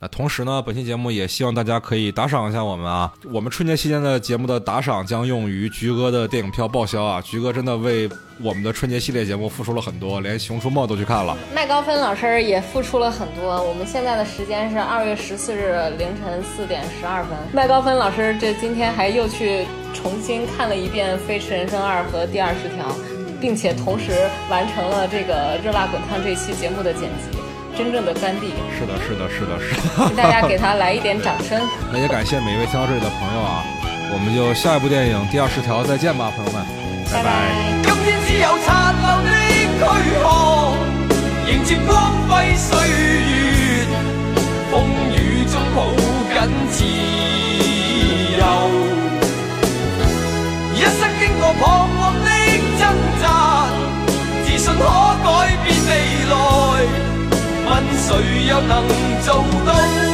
那同时呢，本期节目也希望大家可以打赏一下我们啊。我们春节期间的节目的打赏将用于菊哥的电影票报销啊。菊哥真的为我们的春节系列节目付出了很多，连《熊出没》都去看了。麦高芬老师也付出了很多。我们现在的时间是二月十四日凌晨四点十二分。麦高芬老师这今天还又去重新看了一遍《飞驰人生二》和《第二十条》，并且同时完成了这个《热辣滚烫》这期节目的剪辑。真正的甘地，是的，是的，是的，是的，大家给他来一点掌声。那也感谢每一位听到这里的朋友啊，我们就下一部电影《第二十条》再见吧，朋友们，拜拜。今天只有残留的躯壳，迎接光辉岁月，风雨中抱紧自由。一生经过彷徨的挣扎，自信可改变未来。问谁又能做到？